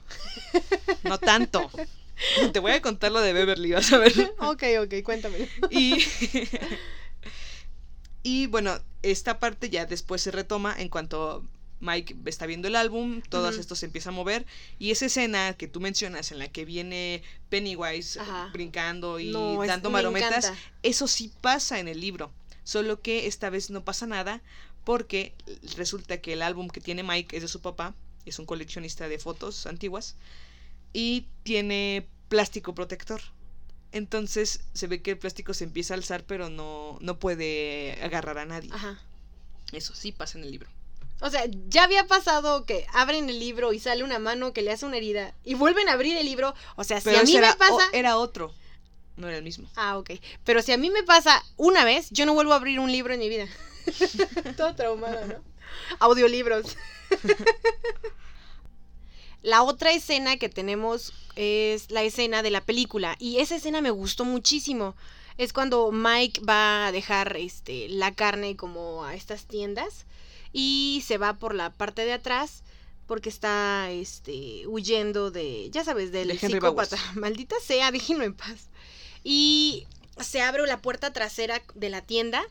[SPEAKER 1] No tanto. Te voy a contar lo de Beverly, vas a ver.
[SPEAKER 2] ok, ok, cuéntame.
[SPEAKER 1] Y, y bueno, esta parte ya después se retoma en cuanto Mike está viendo el álbum, todo esto se empieza a mover y esa escena que tú mencionas en la que viene Pennywise
[SPEAKER 2] Ajá.
[SPEAKER 1] brincando y
[SPEAKER 2] No,
[SPEAKER 1] dando
[SPEAKER 2] me
[SPEAKER 1] marometas, eso sí pasa en el libro, solo que esta vez no pasa nada porque resulta que el álbum que tiene Mike es de su papá, es un coleccionista de fotos antiguas y tiene plástico protector. Entonces se ve que el plástico se empieza a alzar, pero no, no puede agarrar a nadie.
[SPEAKER 2] Ajá.
[SPEAKER 1] Eso sí pasa en el libro.
[SPEAKER 2] O sea, ya había pasado que abren el libro y sale una mano que le hace una herida y vuelven a abrir el libro. O sea, si
[SPEAKER 1] Pero
[SPEAKER 2] a mí
[SPEAKER 1] era,
[SPEAKER 2] me pasa.
[SPEAKER 1] o- era otro, no era el mismo.
[SPEAKER 2] Ah, ok. Pero si a mí me pasa una vez, yo no vuelvo a abrir un libro en mi vida. Todo traumada, ¿no? Audiolibros. la otra escena que tenemos es la escena de la película. Y esa escena me gustó muchísimo. Es cuando Mike va a dejar este, la carne como a estas tiendas. Y se va por la parte de atrás. Porque está este, huyendo de. Ya sabes, del
[SPEAKER 1] De
[SPEAKER 2] psicópata.
[SPEAKER 1] Bowers.
[SPEAKER 2] Maldita sea, déjenlo en paz. Y se abre la puerta trasera de la tienda.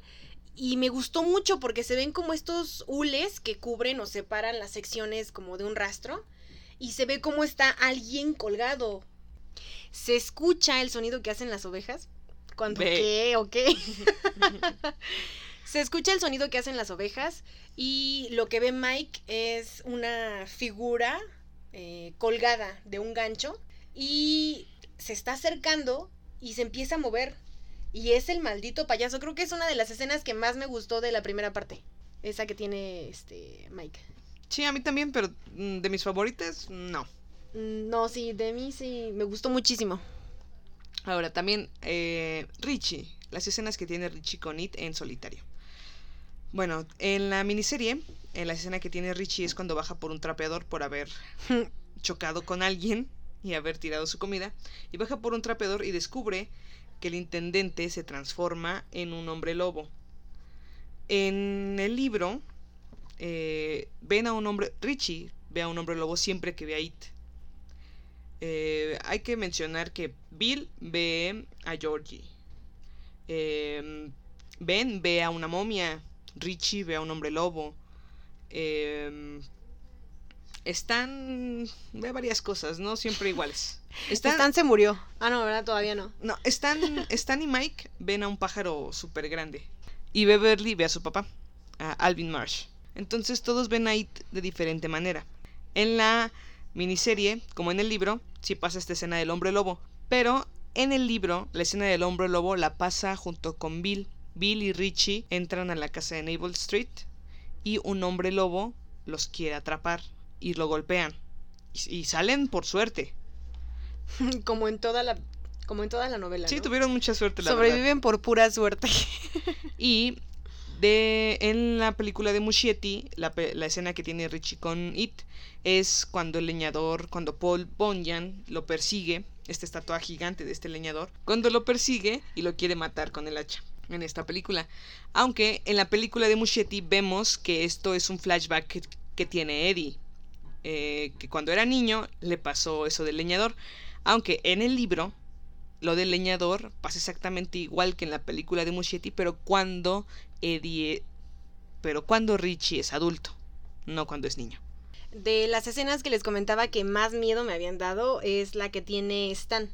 [SPEAKER 2] Y me gustó mucho porque se ven como estos hules que cubren o separan las secciones como de un rastro. Y se ve cómo está alguien colgado. Se escucha el sonido que hacen las ovejas. Cuando qué o qué. se escucha el sonido que hacen las ovejas. Y lo que ve Mike es una figura eh, colgada de un gancho. Y se está acercando y se empieza a mover. Y es el maldito payaso. Creo que es una de las escenas que más me gustó de la primera parte. Esa que tiene este Mike.
[SPEAKER 1] Sí, a mí también, pero mm, de mis favoritas, no.
[SPEAKER 2] Mm, No, sí, de mí sí, me gustó muchísimo.
[SPEAKER 1] Ahora, también eh, Richie, las escenas que tiene Richie con It en solitario. Bueno, en la miniserie, en la escena que tiene Richie es cuando baja por un trapeador por haber chocado con alguien y haber tirado su comida. Y baja por un trapeador y descubre que el intendente se transforma en un hombre lobo. En el libro, eh, ven a un hombre, Richie ve a un hombre lobo siempre que ve a It. Eh, hay que mencionar que Bill ve a Georgie. Eh, ben ve a una momia. Richie ve a un hombre lobo. Eh, están. ve varias cosas, no siempre iguales. Están,
[SPEAKER 2] Stan se murió. Ah, no, ¿verdad? Todavía no.
[SPEAKER 1] no, Stan, Stan y Mike ven a un pájaro súper grande. Y Beverly ve a su papá, a Alvin Marsh. Entonces todos ven a It de diferente manera. En la miniserie, como en el libro, sí pasa esta escena del hombre lobo. Pero en el libro, la escena del hombre lobo la pasa junto con Bill. Bill y Richie entran a la casa de Naval Street y un hombre lobo los quiere atrapar y lo golpean. Y, y salen por suerte.
[SPEAKER 2] como en toda la como en toda la novela.
[SPEAKER 1] Sí,
[SPEAKER 2] ¿no?
[SPEAKER 1] tuvieron mucha suerte, la verdad.
[SPEAKER 2] Sobreviven por pura suerte.
[SPEAKER 1] Y de, en la película de Muschietti, la, la escena que tiene Richie con It es cuando el leñador, cuando Paul Bunyan lo persigue, esta estatua gigante de este leñador, cuando lo persigue y lo quiere matar con el hacha en esta película. Aunque en la película de Muschietti vemos que esto es un flashback que, que tiene Eddie, eh, que cuando era niño le pasó eso del leñador. Aunque en el libro lo del leñador pasa exactamente igual que en la película de Muschietti, pero cuando Eddie, pero cuando Richie es adulto, no cuando es niño.
[SPEAKER 2] De las escenas que les comentaba que más miedo me habían dado es la que tiene Stan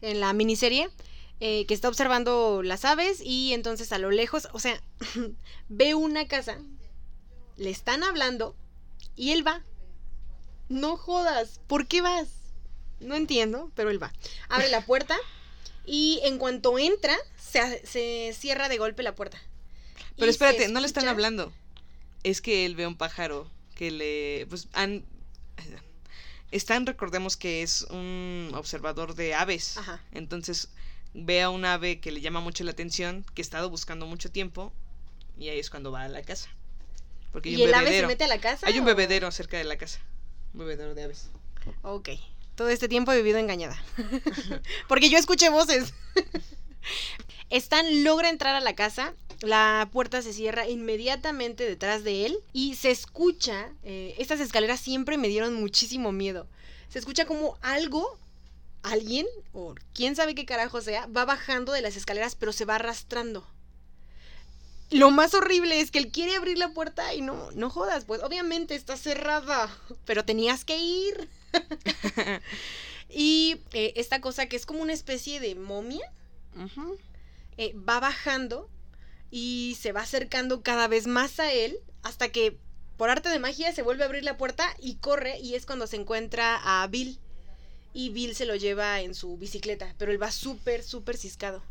[SPEAKER 2] en la miniserie, eh, que está observando las aves y entonces a lo lejos, o sea, ve una casa, le están hablando y él va. No jodas, ¿por qué vas? No entiendo, pero él va. Abre la puerta y en cuanto entra, se, se cierra de golpe la puerta.
[SPEAKER 1] Pero espérate, no le están hablando. Es que él ve un pájaro que le, pues han, Stan recordemos que es un observador de aves.
[SPEAKER 2] Ajá.
[SPEAKER 1] Entonces ve a un ave que le llama mucho la atención, que ha estado buscando mucho tiempo, y ahí es cuando va a la casa. Porque hay
[SPEAKER 2] ¿Y
[SPEAKER 1] un
[SPEAKER 2] el ave se mete a la casa?
[SPEAKER 1] Hay un bebedero cerca de la casa. Un bebedero de aves.
[SPEAKER 2] Ok. Todo este tiempo he vivido engañada. Porque yo escuché voces. Stan logra entrar a la casa. La puerta se cierra inmediatamente detrás de él. Y se escucha. eh, estas escaleras siempre me dieron muchísimo miedo. Se escucha como algo. Alguien, o quién sabe qué carajo sea, va bajando de las escaleras, pero se va arrastrando. Lo más horrible es que él quiere abrir la puerta y no, no jodas, pues obviamente está cerrada, pero tenías que ir. y eh, esta cosa que es como una especie de momia, eh, va bajando y se va acercando cada vez más a él hasta que por arte de magia se vuelve a abrir la puerta y corre y es cuando se encuentra a Bill. Y Bill se lo lleva en su bicicleta, pero él va súper, súper ciscado.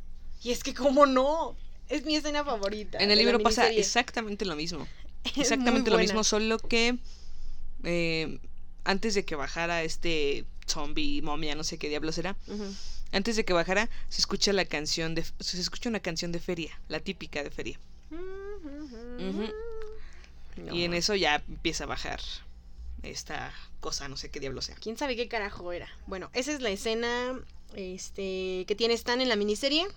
[SPEAKER 2] Y es que, ¿cómo no? Es mi escena favorita.
[SPEAKER 1] En el libro pasa exactamente lo mismo.
[SPEAKER 2] Es
[SPEAKER 1] Exactamente lo mismo, solo que eh, antes de que bajara este zombie, momia, no sé qué diablos era,
[SPEAKER 2] Ujú.
[SPEAKER 1] antes de que bajara se escucha la canción de se escucha una canción de feria, la típica de feria.
[SPEAKER 2] No.
[SPEAKER 1] Y en eso ya empieza a bajar esta cosa, no sé qué diablo sea.
[SPEAKER 2] ¿Quién sabe qué carajo era? Bueno, esa es la escena este, que tiene Stan en la miniserie.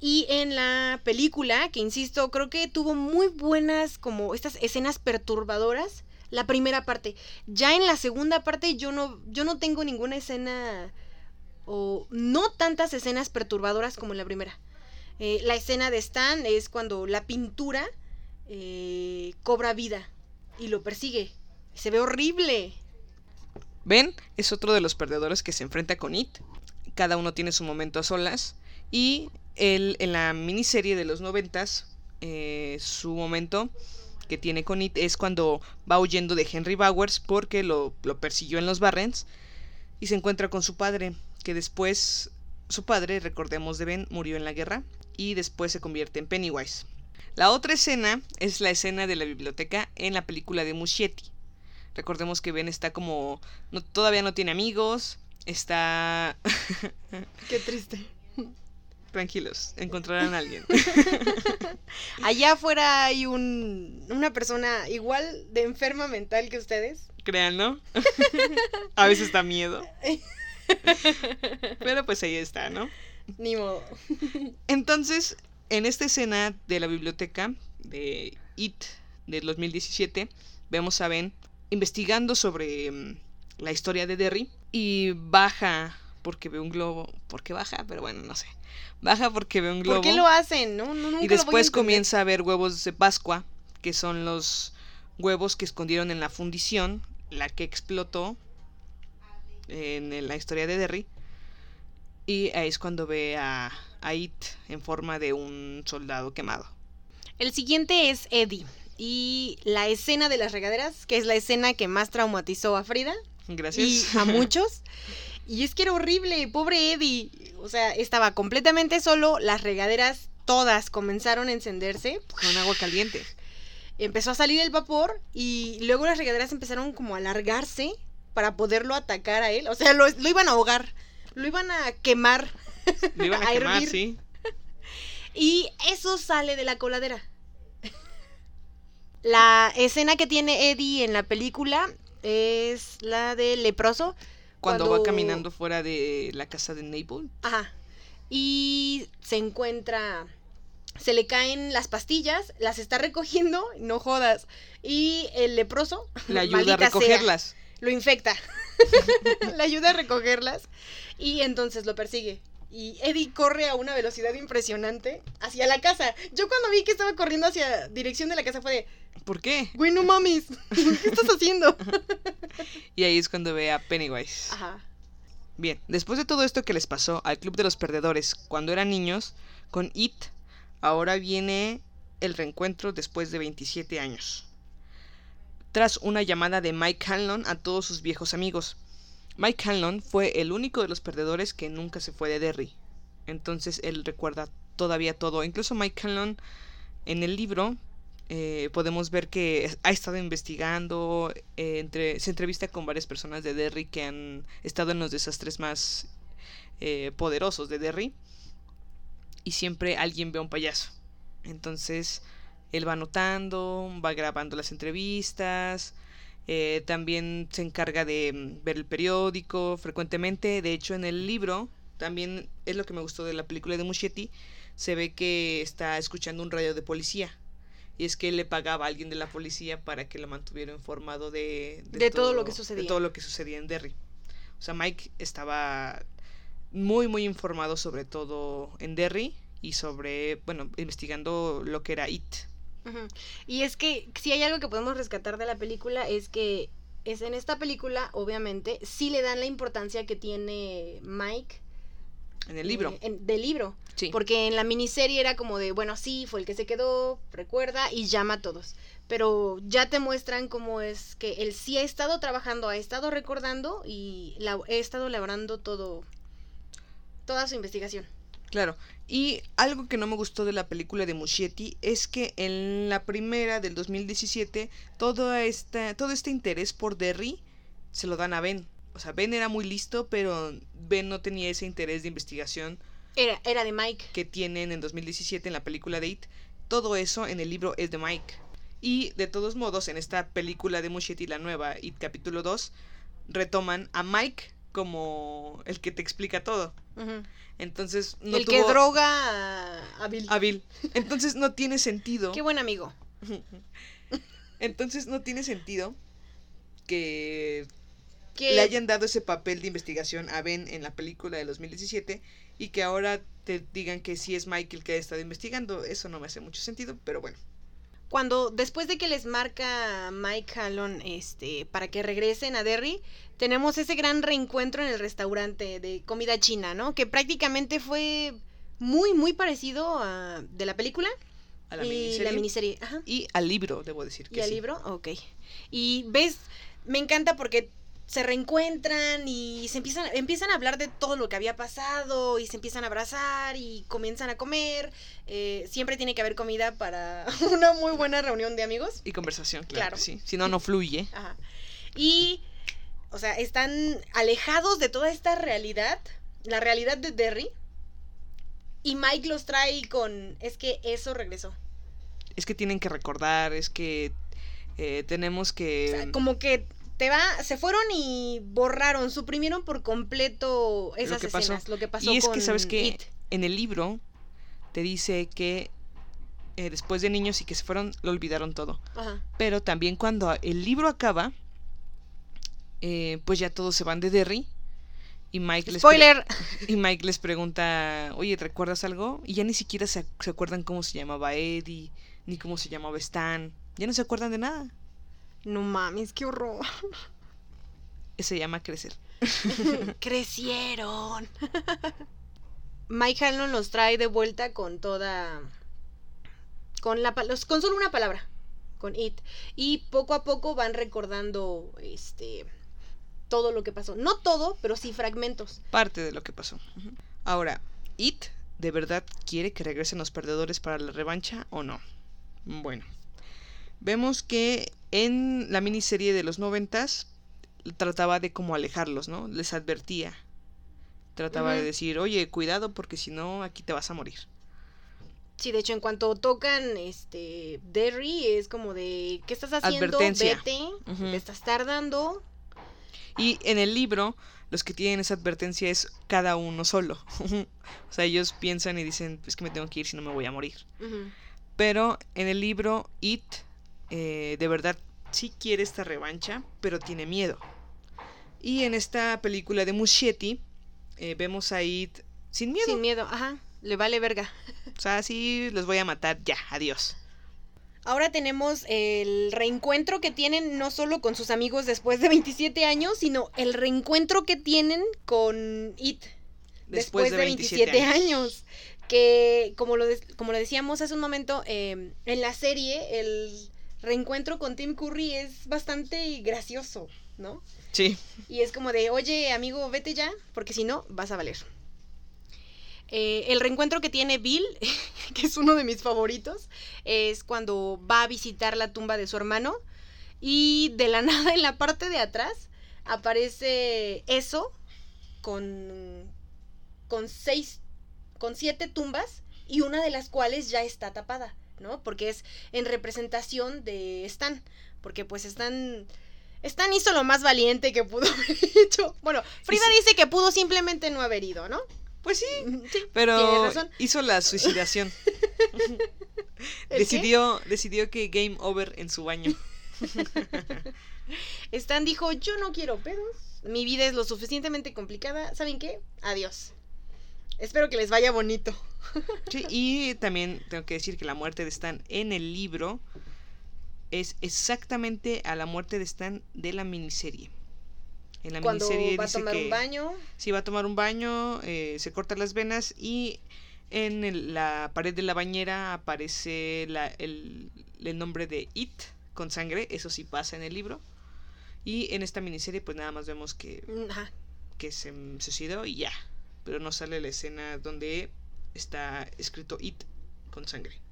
[SPEAKER 2] Y en la película, que insisto, creo que tuvo muy buenas como estas escenas perturbadoras. La primera parte. Ya en la segunda parte yo no, yo no tengo ninguna escena o no tantas escenas perturbadoras como en la primera. Eh, la escena de Stan es cuando la pintura eh, cobra vida y lo persigue. Se ve horrible.
[SPEAKER 1] Ben es otro de los perdedores que se enfrenta con It. Cada uno tiene su momento a solas. Y él, en la miniserie de los noventas, eh, su momento que tiene con It es cuando va huyendo de Henry Bowers porque lo, lo persiguió en los Barrens y se encuentra con su padre, que después su padre, recordemos de Ben, murió en la guerra y después se convierte en Pennywise. La otra escena es la escena de la biblioteca en la película de Muschietti. Recordemos que Ben está como todavía no tiene amigos, está
[SPEAKER 2] Qué triste.
[SPEAKER 1] Tranquilos, encontrarán a alguien.
[SPEAKER 2] Allá afuera hay un, una persona igual de enferma mental que ustedes.
[SPEAKER 1] Crean, ¿no? a veces da miedo. Pero pues ahí está, ¿no?
[SPEAKER 2] Ni modo.
[SPEAKER 1] Entonces, en esta escena de la biblioteca de It del 2017, vemos a Ben investigando sobre mm, la historia de Derry y baja porque ve un globo. ¿Por qué baja? Pero bueno, no sé. Baja porque ve un globo.
[SPEAKER 2] ¿Por qué lo hacen? No, no, nunca
[SPEAKER 1] y
[SPEAKER 2] lo voy a
[SPEAKER 1] después comienza a ver huevos de Pascua, que son los huevos que escondieron en la fundición, la que explotó en la historia de Derry. Y ahí es cuando ve a, a It en forma de un soldado quemado.
[SPEAKER 2] El siguiente es Eddie. Y la escena de las regaderas, que es la escena que más traumatizó a Frida
[SPEAKER 1] Gracias.
[SPEAKER 2] y a muchos. Y es que era horrible, pobre Eddie. O sea, estaba completamente solo, las regaderas todas comenzaron a encenderse,
[SPEAKER 1] Con agua caliente.
[SPEAKER 2] empezó a salir el vapor y luego las regaderas empezaron como a alargarse para poderlo atacar a él. O sea, lo, lo iban a ahogar, lo iban a quemar.
[SPEAKER 1] Lo iban a,
[SPEAKER 2] a
[SPEAKER 1] quemar,
[SPEAKER 2] hervir.
[SPEAKER 1] sí.
[SPEAKER 2] Y eso sale de la coladera. La escena que tiene Eddie en la película es la del leproso.
[SPEAKER 1] Cuando,
[SPEAKER 2] Cuando-
[SPEAKER 1] va caminando fuera de la casa de Naples.
[SPEAKER 2] Ajá. Y se encuentra. Se le caen las pastillas, las está recogiendo, no jodas. Y el leproso
[SPEAKER 1] Le ayuda a
[SPEAKER 2] sea,
[SPEAKER 1] recogerlas.
[SPEAKER 2] lo infecta. le ayuda a recogerlas. Y entonces lo persigue. Y Eddie corre a una velocidad impresionante hacia la casa. Yo cuando vi que estaba corriendo hacia dirección de la casa fue de,
[SPEAKER 1] ¿Por qué?
[SPEAKER 2] güey, no mames, ¿qué estás haciendo?
[SPEAKER 1] Y ahí es cuando ve a Pennywise.
[SPEAKER 2] Ajá.
[SPEAKER 1] Bien, después de todo esto que les pasó al Club de los Perdedores cuando eran niños, con It, ahora viene el reencuentro después de 27 años. Tras una llamada de Mike Hanlon a todos sus viejos amigos. Mike Hanlon fue el único de los perdedores que nunca se fue de Derry. Entonces él recuerda todavía todo. Incluso Mike Hanlon en el libro eh, podemos ver que ha estado investigando, eh, entre, se entrevista con varias personas de Derry que han estado en los desastres más eh, poderosos de Derry y siempre alguien ve a un payaso. Entonces él va anotando, va grabando las entrevistas, eh, también se encarga de mm, ver el periódico frecuentemente. De hecho, en el libro, también es lo que me gustó de la película de Muschietti, se ve que está escuchando un radio de policía. Y es que él le pagaba a alguien de la policía para que lo mantuviera informado de,
[SPEAKER 2] De todo lo que sucedía.
[SPEAKER 1] De todo lo que sucedía en Derry. O sea, Mike estaba muy, muy informado sobre todo en Derry y sobre, bueno, investigando lo que era IT.
[SPEAKER 2] Y es que si hay algo que podemos rescatar de la película es que es en esta película, obviamente, sí le dan la importancia que tiene Mike
[SPEAKER 1] En el libro.
[SPEAKER 2] eh, en- del libro.
[SPEAKER 1] sí.
[SPEAKER 2] Porque en la miniserie era como de, bueno, sí, fue el que se quedó, recuerda y llama a todos. Pero ya te muestran cómo es que él sí ha estado trabajando, ha estado recordando y la, ha estado labrando todo, toda su investigación.
[SPEAKER 1] Claro. Y algo que no me gustó de la película de Muschietti es que en la primera del 2017 todo, esta, todo este interés por Derry se lo dan a Ben. O sea, Ben era muy listo, pero Ben no tenía ese interés de investigación
[SPEAKER 2] Era, era de Mike.
[SPEAKER 1] que tienen en 2017 en la película de It. Todo eso en el libro es de Mike. Y de todos modos, en esta película de Muschietti, la nueva, It capítulo 2, retoman a Mike como el que te explica todo. Entonces, no
[SPEAKER 2] el que droga a, a Bill.
[SPEAKER 1] a Bill. Entonces no tiene sentido.
[SPEAKER 2] Qué buen amigo.
[SPEAKER 1] Entonces no tiene sentido que
[SPEAKER 2] Que
[SPEAKER 1] le hayan dado ese papel de investigación a Ben en la película de 2017 y que ahora te digan que sí es Michael que ha estado investigando. Eso no me hace mucho sentido, pero bueno.
[SPEAKER 2] cuando después de que les marca Mike Hallon este para que regresen a Derry, tenemos ese gran reencuentro en el restaurante de comida china, ¿no? Que prácticamente fue muy muy parecido a de la película
[SPEAKER 1] A la
[SPEAKER 2] y
[SPEAKER 1] miniserie.
[SPEAKER 2] la miniserie, ajá.
[SPEAKER 1] Y al libro, debo decir que
[SPEAKER 2] ¿Y al
[SPEAKER 1] sí.
[SPEAKER 2] libro? Ok. Y ves, me encanta porque se reencuentran y se empiezan, empiezan a hablar de todo lo que había pasado y se empiezan a abrazar y comienzan a comer. Eh, siempre tiene que haber comida para una muy buena reunión de amigos.
[SPEAKER 1] Y conversación, claro. Sí. Si no, no fluye.
[SPEAKER 2] Ajá. Y, o sea, están alejados de toda esta realidad, la realidad de Derry. Y Mike los trae con, es que eso regresó.
[SPEAKER 1] Es que tienen que recordar, es que eh, tenemos que...
[SPEAKER 2] O sea, como que te va, se fueron y borraron, suprimieron por completo esas
[SPEAKER 1] que pasó.
[SPEAKER 2] escenas, lo que pasó
[SPEAKER 1] y es
[SPEAKER 2] con
[SPEAKER 1] que, ¿sabes?
[SPEAKER 2] It.
[SPEAKER 1] En el libro te dice que eh, después de niños y que se fueron, lo olvidaron todo.
[SPEAKER 2] Ajá.
[SPEAKER 1] Pero también cuando el libro acaba, eh, pues ya todos se van de Derry. Y Mike, les
[SPEAKER 2] Spoiler.
[SPEAKER 1] y Mike les pregunta, oye, ¿te recuerdas algo? Y ya ni siquiera se, ac- se acuerdan cómo se llamaba Eddie, ni cómo se llamaba Stan. Ya no se acuerdan de nada.
[SPEAKER 2] No mames, qué horror.
[SPEAKER 1] Se llama crecer.
[SPEAKER 2] Crecieron. Mike Hanlon los trae de vuelta con toda. Con, la, los, con solo una palabra. Con it. Y poco a poco van recordando este. Todo lo que pasó. No todo, pero sí fragmentos.
[SPEAKER 1] Parte de lo que pasó. Ahora, ¿It de verdad quiere que regresen los perdedores para la revancha o no? Bueno, vemos que en la miniserie de los noventas, trataba de como alejarlos, ¿no? Les advertía. Trataba de decir, oye, cuidado porque si no, aquí te vas a morir.
[SPEAKER 2] Sí, de hecho, en cuanto tocan este Derry, es como de ¿qué estás haciendo?
[SPEAKER 1] Advertencia.
[SPEAKER 2] Vete,
[SPEAKER 1] Ujú.
[SPEAKER 2] te estás tardando.
[SPEAKER 1] Y en el libro, los que tienen esa advertencia es cada uno solo. o sea, ellos piensan y dicen, es que me tengo que ir si no me voy a morir. Pero en el libro, It eh, de verdad sí quiere esta revancha, pero tiene miedo. Y en esta película de Muschietti, eh, vemos a It sin miedo.
[SPEAKER 2] Sin miedo, ajá, le vale verga.
[SPEAKER 1] O sea, sí, los voy a matar, ya, adiós.
[SPEAKER 2] Ahora tenemos el reencuentro que tienen no solo con sus amigos después de 27 años, sino el reencuentro que tienen con It después, de 27, años. Que, como lo, de- como lo decíamos hace un momento, eh, en la serie el reencuentro con Tim Curry es bastante gracioso, ¿no?
[SPEAKER 1] Sí,
[SPEAKER 2] Y es como de, oye, amigo, vete ya, porque si no, vas a valer. Eh, el reencuentro que tiene Bill, que es uno de mis favoritos, es cuando va a visitar la tumba de su hermano y de la nada en la parte de atrás aparece eso con, con seis, con siete tumbas y una de las cuales ya está tapada, ¿no? Porque es en representación de Stan, porque pues Stan... Stan hizo lo más valiente que pudo haber hecho. Bueno, Frida
[SPEAKER 1] sí.
[SPEAKER 2] dice que pudo simplemente no haber ido, ¿no?
[SPEAKER 1] pues sí, pero
[SPEAKER 2] razón.
[SPEAKER 1] hizo la suicidación.
[SPEAKER 2] ¿El
[SPEAKER 1] decidió, decidió que game over en su baño.
[SPEAKER 2] Stan dijo, yo no quiero pedos, mi vida es lo suficientemente complicada, ¿saben qué? Adiós. Espero que les vaya bonito.
[SPEAKER 1] Sí, y también tengo que decir que la muerte de Stan en el libro es exactamente a la muerte de Stan de la miniserie. En la
[SPEAKER 2] Cuando
[SPEAKER 1] miniserie
[SPEAKER 2] va a
[SPEAKER 1] dice
[SPEAKER 2] tomar
[SPEAKER 1] que
[SPEAKER 2] un baño,
[SPEAKER 1] sí va a tomar un baño, eh, se corta las venas y en el- la pared de la bañera aparece la- el, el nombre de It con sangre, eso sí pasa en el libro. Y en esta miniserie pues nada más vemos que
[SPEAKER 2] mm, ajá,
[SPEAKER 1] que se suicidó y ya. Pero no sale la escena donde está escrito It con sangre.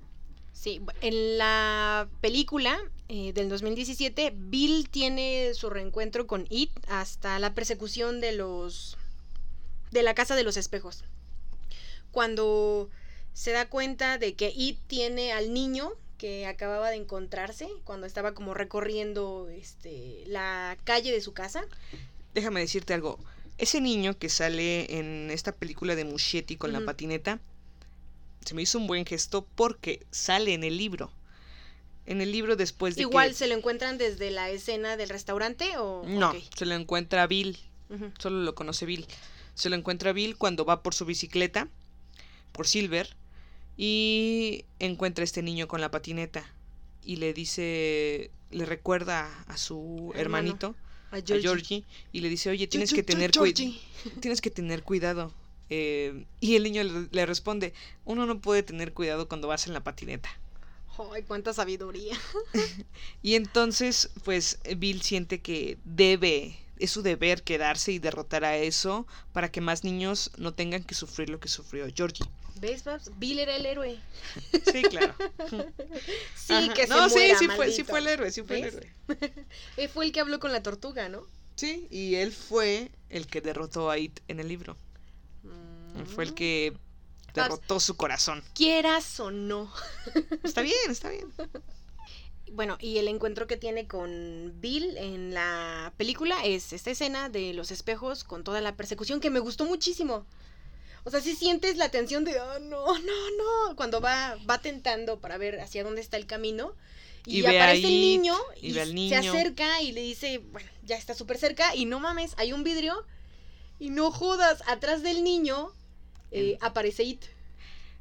[SPEAKER 2] Sí, en la película eh, del 2017, Bill tiene su reencuentro con It hasta la persecución de los. de la casa de los espejos. Cuando se da cuenta de que It tiene al niño que acababa de encontrarse cuando estaba como recorriendo este la calle de su casa.
[SPEAKER 1] Déjame decirte algo. Ese niño que sale en esta película de Muschietti con la patineta, se me hizo un buen gesto porque sale en el libro. En el libro después de
[SPEAKER 2] Igual
[SPEAKER 1] que...
[SPEAKER 2] se lo encuentran desde la escena del restaurante o
[SPEAKER 1] No, se lo encuentra Bill. Solo lo conoce Bill. Se lo encuentra Bill cuando va por su bicicleta, por Silver, y encuentra a este niño con la patineta. Y le dice, le recuerda a su hermanito,
[SPEAKER 2] a
[SPEAKER 1] a
[SPEAKER 2] Georgie.
[SPEAKER 1] Y le dice, oye, tienes
[SPEAKER 2] Yo-
[SPEAKER 1] que tener, tienes que tener cuidado. Eh, y el niño le, le responde, uno no puede tener cuidado cuando vas en la patineta.
[SPEAKER 2] Ay, cuánta sabiduría.
[SPEAKER 1] Y entonces, pues, Bill siente que debe, es su deber quedarse y derrotar a eso para que más niños no tengan que sufrir lo que sufrió Georgie.
[SPEAKER 2] ¿Ves, Babs? Bill era el héroe.
[SPEAKER 1] Sí, claro.
[SPEAKER 2] Sí,
[SPEAKER 1] Ajá.
[SPEAKER 2] que se
[SPEAKER 1] No,
[SPEAKER 2] muera,
[SPEAKER 1] sí, sí fue, sí fue el héroe, sí fue el héroe.
[SPEAKER 2] Él fue el que habló con la tortuga, ¿no?
[SPEAKER 1] Sí, y él fue el que derrotó a It en el libro. Él fue el que derrotó su corazón.
[SPEAKER 2] Quieras o no.
[SPEAKER 1] Está bien, está bien.
[SPEAKER 2] Bueno, y el encuentro que tiene con Bill en la película es esta escena de los espejos con toda la persecución que me gustó muchísimo. O sea, si sientes la tensión de, oh, no, no, no, cuando va, va tentando para ver hacia dónde está el camino. Y, aparece el niño
[SPEAKER 1] y
[SPEAKER 2] se acerca y le dice, bueno, ya está súper cerca y no mames, hay un vidrio y no jodas, atrás del niño eh, aparece It.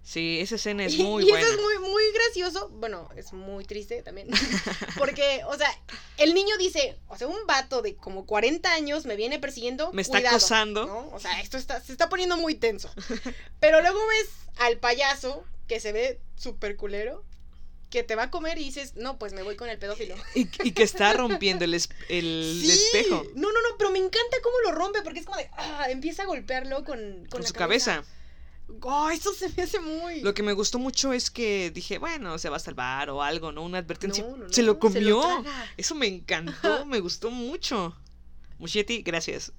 [SPEAKER 1] Sí, esa escena es
[SPEAKER 2] Y-
[SPEAKER 1] muy
[SPEAKER 2] y
[SPEAKER 1] buena.
[SPEAKER 2] eso es muy, muy gracioso. Bueno, es muy triste también. Porque, o sea, el niño dice, o sea, un vato de como 40 años me viene persiguiendo.
[SPEAKER 1] Me está
[SPEAKER 2] cuidado",
[SPEAKER 1] acosando.
[SPEAKER 2] ¿no? O sea, esto está, se está poniendo muy tenso. Pero luego ves al payaso que se ve súper culero. Que te va a comer y dices, no, pues me voy con el pedófilo.
[SPEAKER 1] Y, y que está rompiendo el, es- el
[SPEAKER 2] Sí.
[SPEAKER 1] espejo
[SPEAKER 2] No, no, no, pero me encanta cómo lo rompe porque es como de, ah, empieza a golpearlo con, con,
[SPEAKER 1] con
[SPEAKER 2] la
[SPEAKER 1] su cabeza.
[SPEAKER 2] Oh, eso se me hace muy.
[SPEAKER 1] Lo que me gustó mucho es que dije, bueno, se va a salvar o algo, ¿no? Una advertencia.
[SPEAKER 2] No, no,
[SPEAKER 1] se lo comió. Eso me encantó, me gustó mucho. Muschietti, gracias.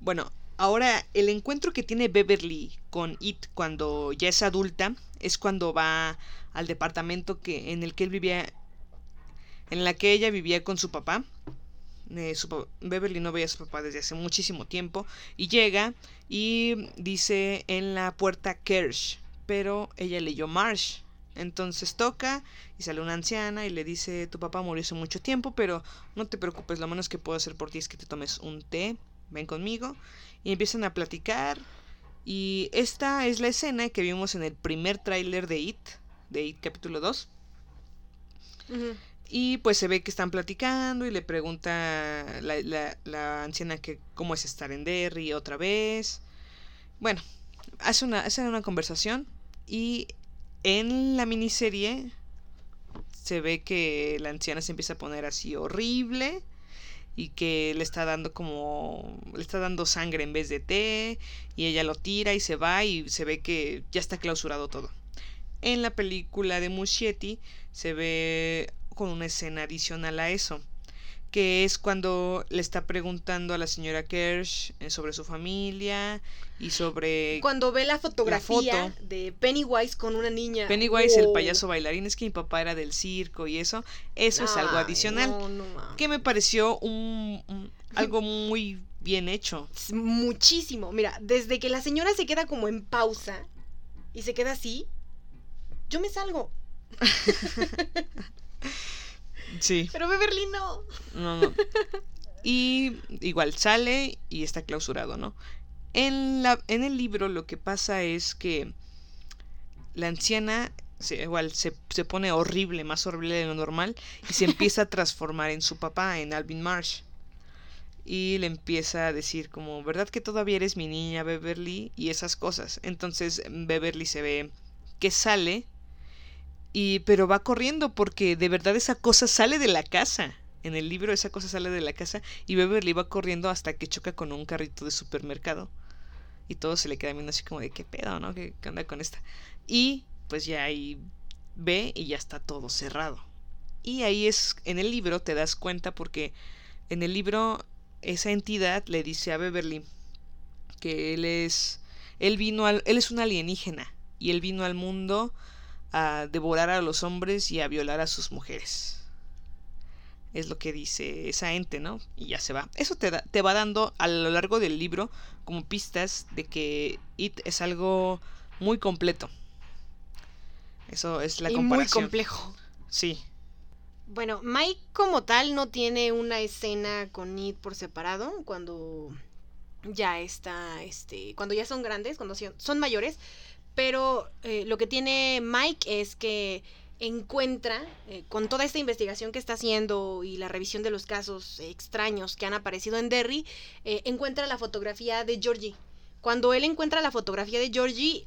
[SPEAKER 1] bueno, ahora el encuentro que tiene Beverly con It cuando ya es adulta es cuando va al departamento que en el que él vivía en la que ella vivía con su papá. Eh, Beverly no veía a su papá desde hace muchísimo tiempo y llega y dice en la puerta Kersh, pero ella leyó Marsh. Entonces toca y sale una anciana y le dice, tu papá murió hace mucho tiempo, pero no te preocupes, lo menos que puedo hacer por ti es que te tomes un té, ven conmigo. Y empiezan a platicar. Y esta es la escena que vimos en el primer tráiler de It, de It capítulo 2.
[SPEAKER 2] Ujú.
[SPEAKER 1] Y pues se ve que están platicando y le pregunta la, la- anciana que cómo es estar en Derry otra vez. Bueno, hace una, hacen una conversación y en la miniserie se ve que la anciana se empieza a poner así horrible y que le está dando como le está dando sangre en vez de té y ella lo tira y se va y se ve que ya está clausurado todo. En la película de Muschietti se ve con una escena adicional a eso, que es cuando le está preguntando a la señora Kersh eh, sobre su familia y sobre
[SPEAKER 2] Cuando ve la fotografía
[SPEAKER 1] foto.
[SPEAKER 2] de Pennywise con una niña.
[SPEAKER 1] Pennywise, el payaso bailarín, es que mi papá era del circo y eso, eso es algo adicional,
[SPEAKER 2] no, no
[SPEAKER 1] que me pareció un, un- algo muy bien hecho.
[SPEAKER 2] Muchísimo. Mira, desde que la señora se queda como en pausa y se queda así, yo me salgo.
[SPEAKER 1] Sí.
[SPEAKER 2] Pero Beverly no.
[SPEAKER 1] No, no. Y igual sale y está clausurado, ¿no? En, la, en el libro lo que pasa es que la anciana se, igual se, se pone horrible, más horrible de lo normal, y se empieza a transformar en su papá, en Alvin Marsh. Y le empieza a decir como, ¿verdad que todavía eres mi niña, Beverly? Y esas cosas. Entonces Beverly se ve que sale, y pero va corriendo porque de verdad esa cosa sale de la casa. En el libro esa cosa sale de la casa y Beverly va corriendo hasta que choca con un carrito de supermercado. Y todo se le queda viendo así como de qué pedo, ¿no? ¿Qué, qué onda con esta? Y pues ya ahí ve y ya está todo cerrado. Y ahí es, en el libro te das cuenta porque en el libro esa entidad le dice a Beverly que él es, él vino al, él es un alienígena y él vino al mundo a devorar a los hombres y a violar a sus mujeres. Es lo que dice esa ente, ¿no? Y ya se va. Eso te, da- te va dando a lo largo del libro como pistas de que It es algo muy completo. Eso es la
[SPEAKER 2] y muy
[SPEAKER 1] comparación.
[SPEAKER 2] complejo.
[SPEAKER 1] Sí.
[SPEAKER 2] Bueno, Mike como tal no tiene una escena con Ned por separado cuando ya está, este, cuando ya son grandes, cuando son mayores, pero eh, lo que tiene Mike es que encuentra, eh, con toda esta investigación que está haciendo y la revisión de los casos extraños que han aparecido en Derry, eh, encuentra la fotografía de Georgie. Cuando él encuentra la fotografía de Georgie,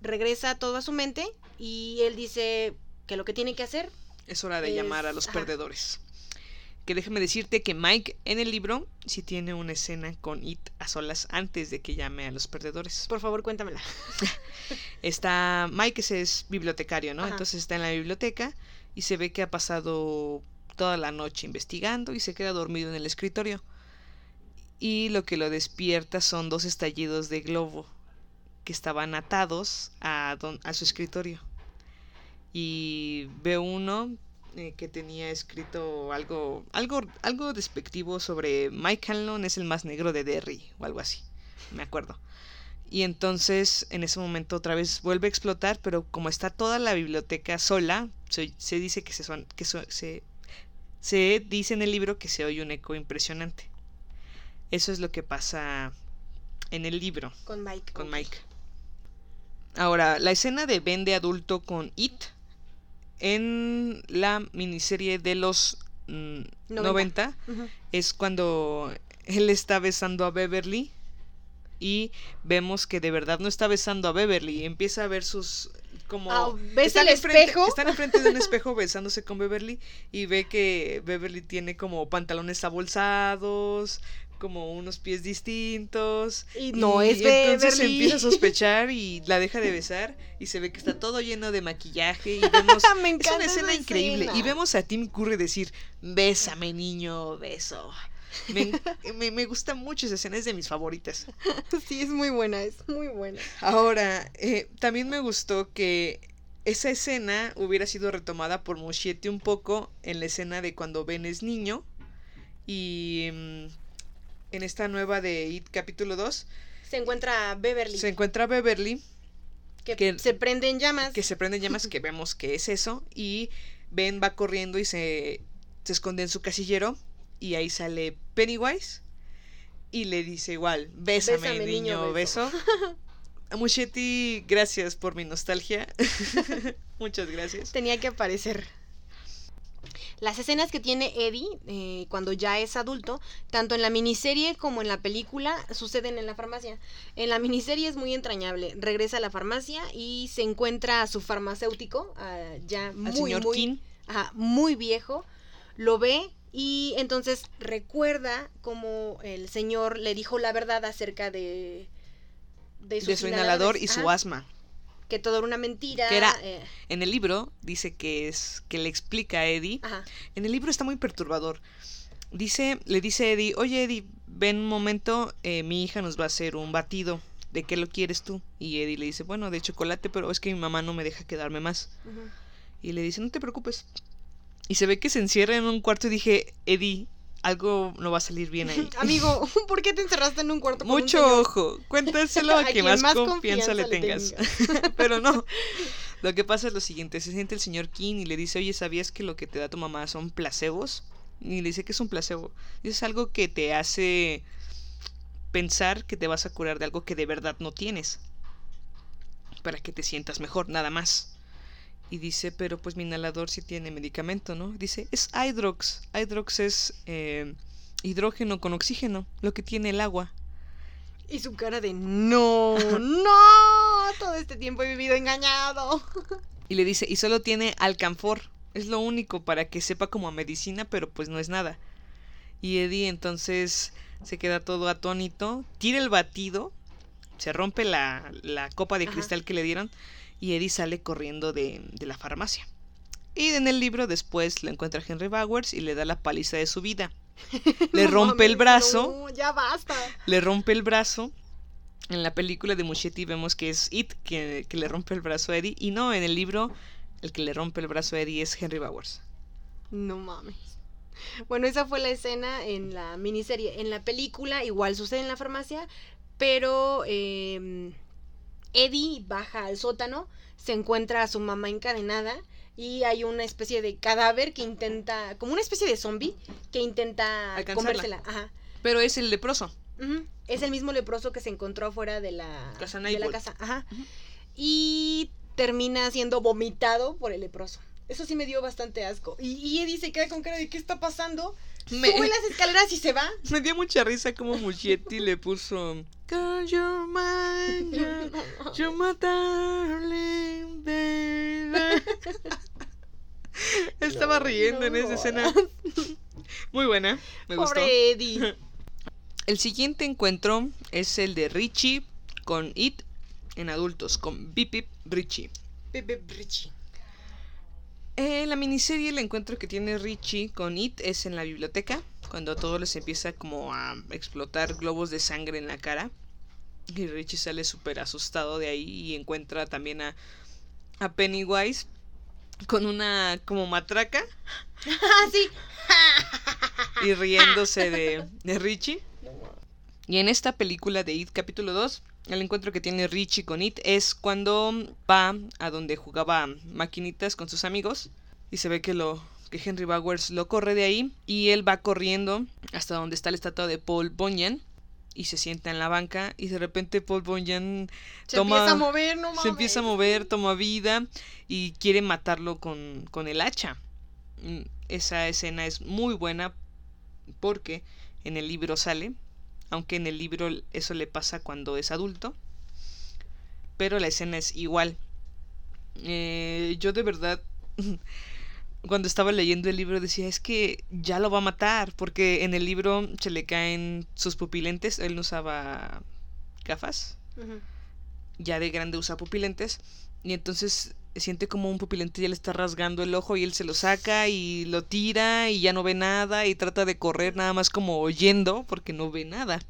[SPEAKER 2] regresa todo a su mente y él dice que lo que tiene que hacer
[SPEAKER 1] Es hora de
[SPEAKER 2] Es-
[SPEAKER 1] llamar a los
[SPEAKER 2] ajá.
[SPEAKER 1] perdedores. Que déjame decirte que Mike en el libro sí tiene una escena con It a solas antes de que llame a los perdedores.
[SPEAKER 2] Por favor, cuéntamela.
[SPEAKER 1] Está Mike ese es bibliotecario, ¿no?
[SPEAKER 2] Ajá.
[SPEAKER 1] Entonces está en la biblioteca y se ve que ha pasado toda la noche investigando y se queda dormido en el escritorio. Y lo que lo despierta son dos estallidos de globo que estaban atados a, don- a su escritorio. Y ve uno eh, que tenía escrito algo, algo, algo despectivo sobre Mike Hanlon es el más negro de Derry o algo así, me acuerdo. Y entonces en ese momento otra vez vuelve a explotar, pero como está toda la biblioteca sola, se, se dice que, se, son, que so- se, se dice en el libro que se oye un eco impresionante. Eso es lo que pasa en el libro
[SPEAKER 2] Con Mike.
[SPEAKER 1] con. Mike. Ahora, la escena de Ben de adulto con It en la miniserie de los mm, 90
[SPEAKER 2] Ujú.
[SPEAKER 1] es cuando él está besando a Beverly y vemos que de verdad no está besando a Beverly, empieza a ver sus como
[SPEAKER 2] Ah, ¿ves
[SPEAKER 1] están
[SPEAKER 2] el
[SPEAKER 1] enfrente-
[SPEAKER 2] espejo?
[SPEAKER 1] están enfrente de un espejo besándose con Beverly y ve que Beverly tiene como pantalones abolsados, como unos pies distintos
[SPEAKER 2] Y no es
[SPEAKER 1] entonces
[SPEAKER 2] Beverly.
[SPEAKER 1] empieza a sospechar y la deja de besar y se ve que está todo lleno de maquillaje y vemos
[SPEAKER 2] Me
[SPEAKER 1] es
[SPEAKER 2] encanta
[SPEAKER 1] una escena
[SPEAKER 2] esa
[SPEAKER 1] increíble
[SPEAKER 2] escena.
[SPEAKER 1] y vemos a Tim Curry decir, "Bésame, niño, beso." Me, me, me gusta mucho esa escena, es de mis favoritas.
[SPEAKER 2] Sí, es muy buena, es muy buena.
[SPEAKER 1] Ahora, eh, también me gustó que esa escena hubiera sido retomada por Muschietti un poco en la escena de cuando Ben es niño y mm, en esta nueva de It capítulo 2
[SPEAKER 2] Se encuentra Beverly,
[SPEAKER 1] se encuentra Beverly
[SPEAKER 2] que,
[SPEAKER 1] que-
[SPEAKER 2] se prende en llamas.
[SPEAKER 1] que se prende en llamas que vemos que es eso y Ben va corriendo y se, se esconde en su casillero y ahí sale Pennywise y le dice igual, bésame,
[SPEAKER 2] Bésame,
[SPEAKER 1] niño,
[SPEAKER 2] niño,
[SPEAKER 1] beso. Muchetti, gracias por mi nostalgia. Muchas gracias.
[SPEAKER 2] Tenía que aparecer. Las escenas que tiene Eddie eh, cuando ya es adulto, tanto en la miniserie como en la película, suceden en la farmacia. En la miniserie es muy entrañable. Regresa a la farmacia y se encuentra a su farmacéutico, ah, ya muy,
[SPEAKER 1] Al señor
[SPEAKER 2] muy,
[SPEAKER 1] King.
[SPEAKER 2] ajá, muy viejo. Lo ve y entonces recuerda como el señor le dijo la verdad acerca de...
[SPEAKER 1] su inhalador y su asma.
[SPEAKER 2] Que todo era una mentira.
[SPEAKER 1] Que era-
[SPEAKER 2] eh,
[SPEAKER 1] En el libro dice que es que le explica a Eddie.
[SPEAKER 2] ajá.
[SPEAKER 1] En el libro está muy perturbador. Dice, le dice a Eddie, oye Eddie, ven un momento, eh, mi hija nos va a hacer un batido. ¿De qué lo quieres tú? Y Eddie le dice, bueno, de chocolate, pero es que mi mamá no me deja quedarme más. Y le dice, no te preocupes. Y se ve que se encierra en un cuarto y dije, Eddie, algo no va a salir bien ahí.
[SPEAKER 2] Amigo, ¿por qué te encerraste en un cuarto con
[SPEAKER 1] Mucho ojo, cuéntaselo a,
[SPEAKER 2] A
[SPEAKER 1] quien más,
[SPEAKER 2] más
[SPEAKER 1] confianza,
[SPEAKER 2] confianza
[SPEAKER 1] le
[SPEAKER 2] le
[SPEAKER 1] tengas. Pero no, lo que pasa es lo siguiente, se siente el señor King y le dice, oye, ¿sabías que lo que te da tu mamá son placebos? Y le dice que es un placebo. Y es algo que te hace pensar que te vas a curar de algo que de verdad no tienes. Para que te sientas mejor, nada más. Y dice, pero pues mi inhalador sí tiene medicamento, ¿no? Dice, es Hydrox. Hydrox es eh, hidrógeno con oxígeno, lo que tiene el agua.
[SPEAKER 2] Y su cara de no, no, todo este tiempo he vivido engañado.
[SPEAKER 1] Y le dice, y solo tiene alcanfor. Es lo único para que sepa como a medicina, pero pues no es nada. Y Eddie entonces se queda todo atónito, tira el batido, se rompe la, la copa de
[SPEAKER 2] Ajá.
[SPEAKER 1] cristal que le dieron y Eddie sale corriendo de, de la farmacia. Y en el libro después lo encuentra Henry Bowers y le da la paliza de su vida. Le rompe el brazo,
[SPEAKER 2] No, ya basta.
[SPEAKER 1] le rompe el brazo. En la película de Muschietti vemos que es It que, que le rompe el brazo a Eddie. Y no, en el libro el que le rompe el brazo a Eddie es Henry Bowers.
[SPEAKER 2] No mames. Bueno, esa fue la escena en la miniserie. En la película igual sucede en la farmacia, pero eh, Eddie baja al sótano, se encuentra a su mamá encadenada y hay una especie de cadáver que intenta, como una especie de zombie, que intenta comérsela. Ajá.
[SPEAKER 1] Pero es el leproso.
[SPEAKER 2] Es el mismo leproso que se encontró afuera de la
[SPEAKER 1] Casa
[SPEAKER 2] de la casa. Ajá. Y termina siendo vomitado por el leproso. Eso sí me dio bastante asco. Y, y Eddie se queda con cara de ¿qué está pasando?
[SPEAKER 1] Me,
[SPEAKER 2] Sube las escaleras y se va.
[SPEAKER 1] me dio mucha risa como Muschietti le puso Girl, you're mine, you're, you're my darling baby". Estaba
[SPEAKER 2] No,
[SPEAKER 1] riendo en
[SPEAKER 2] no
[SPEAKER 1] esa escena. Muy buena, me gustó.
[SPEAKER 2] Pobre Eddie.
[SPEAKER 1] El siguiente encuentro es el de Richie con It en adultos, con Bip Bip Richie.
[SPEAKER 2] Pepe Richie.
[SPEAKER 1] Eh, la miniserie, el encuentro que tiene Richie con It es en la biblioteca, cuando a todos les empieza como a explotar globos de sangre en la cara. Y Richie sale súper asustado de ahí y encuentra también a, a Pennywise con una como matraca
[SPEAKER 2] sí.
[SPEAKER 1] y riéndose de, de Richie. Y en esta película de It capítulo 2, el encuentro que tiene Richie con It es cuando va a donde jugaba maquinitas con sus amigos y se ve que lo que Henry Bowers lo corre de ahí y él va corriendo hasta donde está la estatua de Paul Bunyan y se sienta en la banca y de repente Paul Bunyan
[SPEAKER 2] Se
[SPEAKER 1] toma
[SPEAKER 2] empieza a mover, no mames.
[SPEAKER 1] se empieza a mover, toma vida y quiere matarlo con, con el hacha. Mm, Esa escena es muy buena porque en el libro sale, aunque en el libro eso le pasa cuando es adulto, pero la escena es igual. Eh, yo de verdad, cuando estaba leyendo el libro decía, es que ya lo va a matar, porque en el libro se le caen sus pupilentes, él no usaba gafas. Ya de grande usa pupilentes. Y entonces siente como un pupilente ya le está rasgando el ojo y él se lo saca y lo tira y ya no ve nada y trata de correr nada más como oyendo porque no ve nada.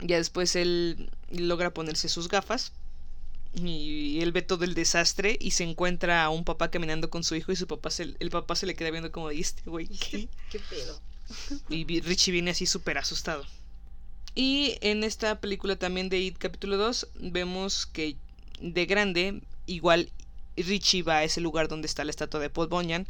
[SPEAKER 1] Ya después él logra ponerse sus gafas y él ve todo el desastre y se encuentra a un papá caminando con su hijo y su papá se, el papá se le queda viendo como este güey.
[SPEAKER 2] ¿Qué, qué pedo?
[SPEAKER 1] Y Richie viene así súper asustado. Y en esta película también de It capítulo 2 vemos que de grande igual Richie va a ese lugar donde está la estatua de Paul Bunyan.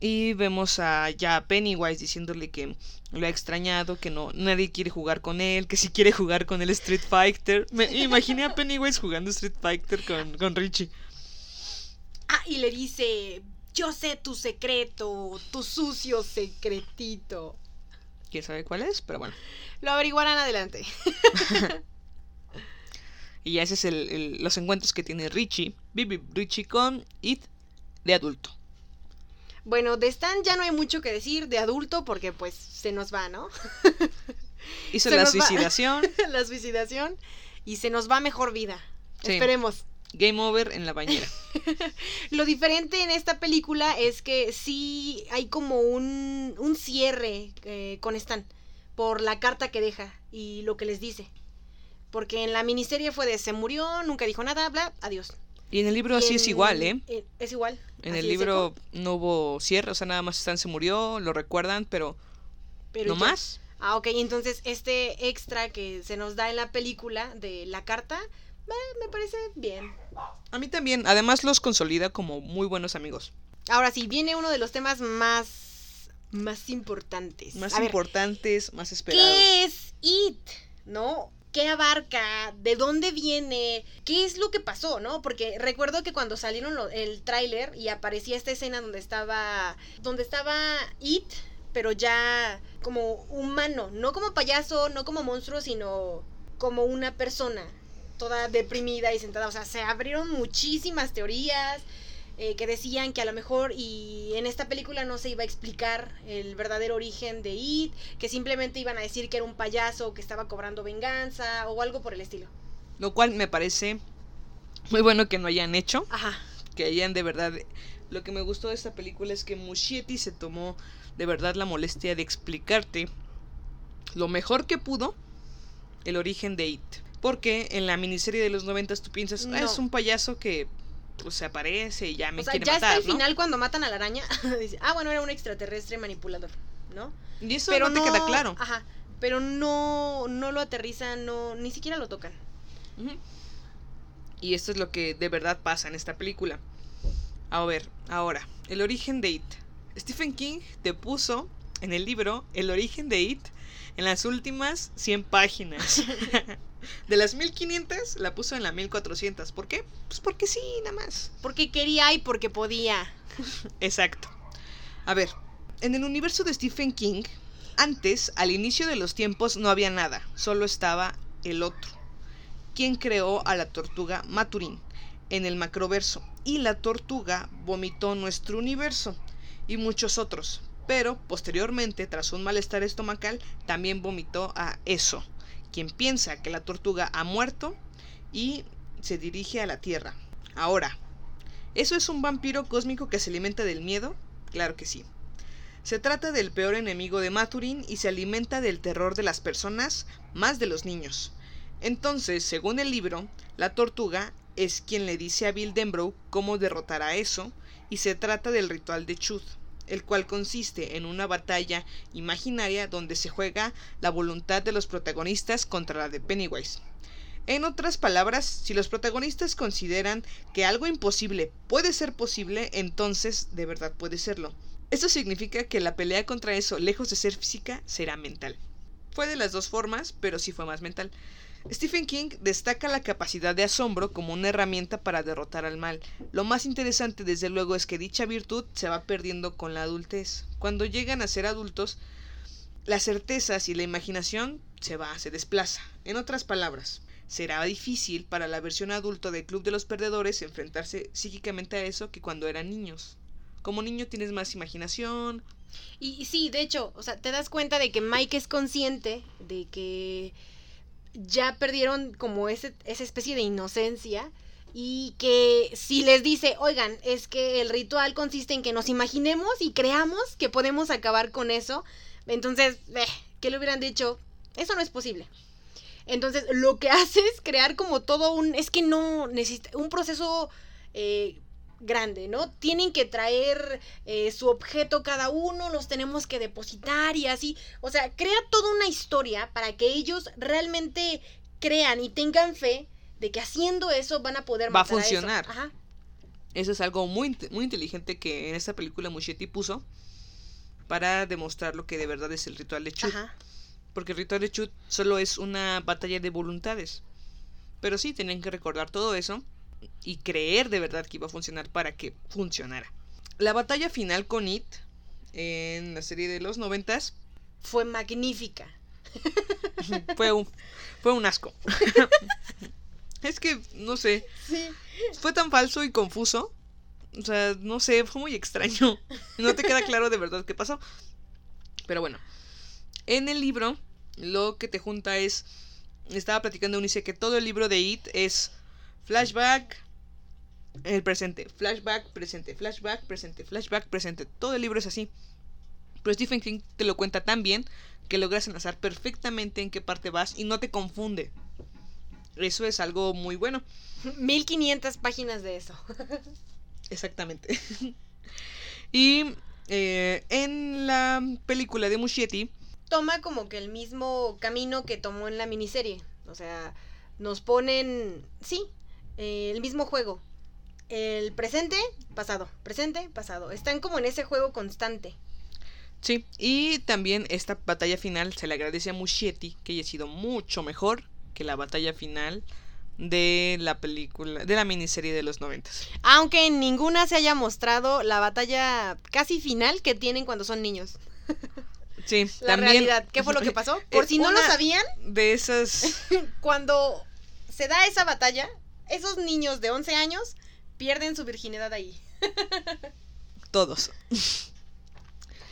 [SPEAKER 1] Y vemos a ya Pennywise diciéndole que lo ha extrañado, que no nadie quiere jugar con él, que si quiere jugar con el Street Fighter. Me imaginé a Pennywise jugando Street Fighter con, con Richie.
[SPEAKER 2] Ah, y le dice, yo sé tu secreto, tu sucio secretito.
[SPEAKER 1] ¿Quién sabe cuál es? Pero bueno.
[SPEAKER 2] Lo averiguarán adelante.
[SPEAKER 1] y ya ese es el, el- los encuentros que tiene Richie, Bibi Richie con It de adulto.
[SPEAKER 2] Bueno, de Stan ya no hay mucho que decir de adulto porque pues se nos va, ¿no?
[SPEAKER 1] Hizo
[SPEAKER 2] Se
[SPEAKER 1] la suicidación,
[SPEAKER 2] la suicidación y se nos va mejor vida.
[SPEAKER 1] Sí.
[SPEAKER 2] Esperemos.
[SPEAKER 1] game over en la bañera.
[SPEAKER 2] Lo diferente en esta película es que sí hay como un, un cierre eh, con Stan por la carta que deja y lo que les dice. Porque en la miniserie fue de se murió, nunca dijo nada, bla, adiós.
[SPEAKER 1] Y en el libro
[SPEAKER 2] Y
[SPEAKER 1] así
[SPEAKER 2] en-
[SPEAKER 1] es igual, ¿eh?
[SPEAKER 2] en- es igual.
[SPEAKER 1] En el libro no hubo cierre, o sea, nada más Stan se murió, lo recuerdan, pero,
[SPEAKER 2] pero
[SPEAKER 1] no más.
[SPEAKER 2] Ah, ok, entonces este extra que se nos da en la película de la carta, eh, me parece bien.
[SPEAKER 1] A mí también, además los consolida como muy buenos amigos.
[SPEAKER 2] Ahora sí, viene uno de los temas más, más importantes.
[SPEAKER 1] Más
[SPEAKER 2] A ver,
[SPEAKER 1] importantes, más esperados.
[SPEAKER 2] ¿Qué es IT? ¿No? ¿Qué abarca? ¿De dónde viene? ¿Qué es lo que pasó? ¿No? Porque recuerdo que cuando salieron el tráiler y aparecía esta escena donde estaba. donde estaba IT, pero ya como humano. No como payaso, no como monstruo, sino como una persona. Toda deprimida y sentada. O sea, se abrieron muchísimas teorías. Eh, que decían que a lo mejor y en esta película no se iba a explicar el verdadero origen de It, que simplemente iban a decir que era un payaso que estaba cobrando venganza o algo por el estilo.
[SPEAKER 1] Lo cual me parece muy bueno que no hayan hecho,
[SPEAKER 2] Ajá.
[SPEAKER 1] que hayan de verdad... Lo que me gustó de esta película es que Muschietti se tomó de verdad la molestia de explicarte lo mejor que pudo el origen de It. Porque en la miniserie de los noventas tú piensas, "Ah, es un payaso que pues, se aparece y ya me
[SPEAKER 2] o sea,
[SPEAKER 1] quiere
[SPEAKER 2] ya
[SPEAKER 1] matar,
[SPEAKER 2] hasta el
[SPEAKER 1] ¿no?
[SPEAKER 2] final cuando matan a la araña, dice, ah, bueno, era un extraterrestre manipulador, ¿no?
[SPEAKER 1] Y eso no te queda claro.
[SPEAKER 2] Ajá. Pero no, no lo aterrizan, no, ni siquiera lo tocan.
[SPEAKER 1] Y esto es lo que de verdad pasa en esta película. A ver, ahora, el origen de It. Stephen King te puso en el libro el origen de It en las últimas 100 páginas. de las 1500 la puso en la 1400. ¿Por qué? Pues porque sí, nada más.
[SPEAKER 2] Porque quería y porque podía.
[SPEAKER 1] Exacto. A ver, en el universo de Stephen King, antes, al inicio de los tiempos, no había nada, solo estaba el otro, quien creó a la tortuga Maturin en el macroverso, y la tortuga vomitó nuestro universo y muchos otros. Pero posteriormente, tras un malestar estomacal, también vomitó a eso, quien piensa que la tortuga ha muerto y se dirige a la Tierra. Ahora, ¿Eso es un vampiro cósmico que se alimenta del miedo? Claro que sí. Se trata del peor enemigo de Maturin y se alimenta del terror de las personas, más de los niños. Entonces, según el libro, la tortuga es quien le dice a Bill Denbrough cómo derrotar a eso, y se trata del ritual de Chud, el cual consiste en una batalla imaginaria donde se juega la voluntad de los protagonistas contra la de Pennywise. En otras palabras, si los protagonistas consideran que algo imposible puede ser posible, entonces de verdad puede serlo. Esto significa que la pelea contra eso, lejos de ser física, será mental. Fue de las dos formas, pero sí fue más mental. Stephen King destaca la capacidad de asombro como una herramienta para derrotar al mal. Lo más interesante desde luego es que dicha virtud se va perdiendo con la adultez. Cuando llegan a ser adultos, las certezas y la imaginación se va, se desplaza. En otras palabras, será difícil para la versión adulto del Club de los Perdedores enfrentarse psíquicamente a eso que cuando eran niños. Como niño tienes más imaginación.
[SPEAKER 2] Y sí, de hecho, o sea, te das cuenta de que Mike es consciente de que ya perdieron como ese, esa especie de inocencia y que si les dice, oigan, es que el ritual consiste en que nos imaginemos y creamos que podemos acabar con eso, entonces, eh, ¿qué le hubieran dicho? Eso no es posible. Entonces, lo que hace es crear como todo un, es que no necesita, un proceso eh, grande, ¿no? Tienen que traer eh, su objeto cada uno, los tenemos que depositar y así. O sea, crea toda una historia para que ellos realmente crean y tengan fe de que haciendo eso van a poder
[SPEAKER 1] Va a funcionar.
[SPEAKER 2] eso. Ajá.
[SPEAKER 1] Eso es algo muy, muy inteligente que en esta película Muschietti puso para demostrar lo que de verdad es el ritual de Chut.
[SPEAKER 2] Ajá.
[SPEAKER 1] Porque el ritual de Chut solo es una batalla de voluntades. Pero sí, tenían que recordar todo eso y creer de verdad que iba a funcionar para que funcionara. La batalla final con It en la serie de los noventas
[SPEAKER 2] Fue magnífica.
[SPEAKER 1] fue un, fue un asco. es que, no sé,
[SPEAKER 2] Sí.
[SPEAKER 1] fue tan falso y confuso. O sea, no sé, fue muy extraño. No te queda claro de verdad qué pasó. Pero bueno, en el libro lo que te junta es... Estaba platicando Unice que todo el libro de It es flashback, el presente, flashback, presente, flashback, presente, flashback, presente. Todo el libro es así. Pero Stephen King te lo cuenta tan bien que logras enlazar perfectamente en qué parte vas y no te confunde. Eso es algo muy bueno.
[SPEAKER 2] 1500 páginas de eso.
[SPEAKER 1] Exactamente. y eh, en la película de Muschietti,
[SPEAKER 2] Toma como que el mismo camino que tomó en la miniserie. O sea, nos ponen, sí, eh, el mismo juego. El presente, pasado, presente, pasado. Están como en ese juego constante.
[SPEAKER 1] sí, y también esta batalla final se le agradece a Muschietti que haya sido mucho mejor que la batalla final de la película, de la miniserie de los noventas.
[SPEAKER 2] Aunque en ninguna se haya mostrado la batalla casi final que tienen cuando son niños.
[SPEAKER 1] Sí,
[SPEAKER 2] La
[SPEAKER 1] también
[SPEAKER 2] realidad. ¿Qué fue lo que pasó? Por si no lo sabían,
[SPEAKER 1] de esas
[SPEAKER 2] cuando se da esa batalla, esos niños de 11 años pierden su virginidad ahí.
[SPEAKER 1] todos.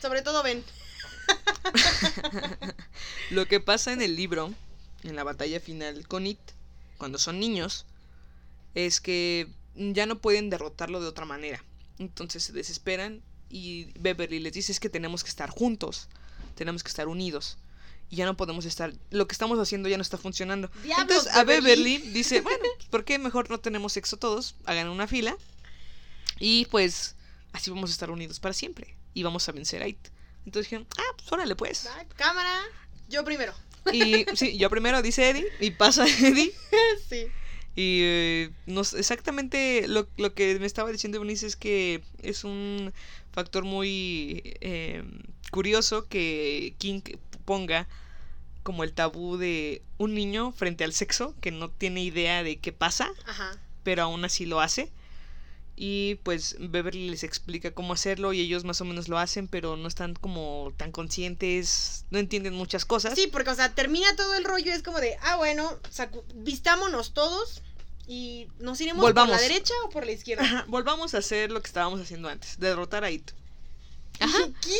[SPEAKER 2] Sobre todo Ben.
[SPEAKER 1] Lo que pasa en el libro, en la batalla final con It, cuando son niños, es que ya no pueden derrotarlo de otra manera. Entonces se desesperan y Beverly les dice es que tenemos que estar juntos, tenemos que estar unidos. Y ya no podemos estar, lo que estamos haciendo ya no está funcionando. Entonces a
[SPEAKER 2] Beverly.
[SPEAKER 1] Beverly dice, bueno, ¿por qué mejor no tenemos sexo todos? Hagan una fila. Y pues así vamos a estar unidos para siempre. Y vamos a vencer a It. Entonces dijeron, ah, pues órale pues.
[SPEAKER 2] Cámara, yo primero.
[SPEAKER 1] Y sí, yo primero dice Eddie y pasa Eddie.
[SPEAKER 2] sí.
[SPEAKER 1] Y eh, no exactamente lo, lo que me estaba diciendo Eunice es que es un factor muy eh, curioso que King ponga como el tabú de un niño frente al sexo que no tiene idea de qué pasa,
[SPEAKER 2] Ajá.
[SPEAKER 1] pero aún así lo hace. Y pues Beverly les explica cómo hacerlo y ellos más o menos lo hacen, pero no están como tan conscientes, no entienden muchas cosas.
[SPEAKER 2] Sí, porque, o sea, termina todo el rollo es como de, ah, bueno, vistámonos todos y nos iremos
[SPEAKER 1] Volvamos.
[SPEAKER 2] por la derecha o por la izquierda.
[SPEAKER 1] Ajá, volvamos a hacer lo que estábamos haciendo antes, derrotar a It.
[SPEAKER 2] Ajá. ¿Qué?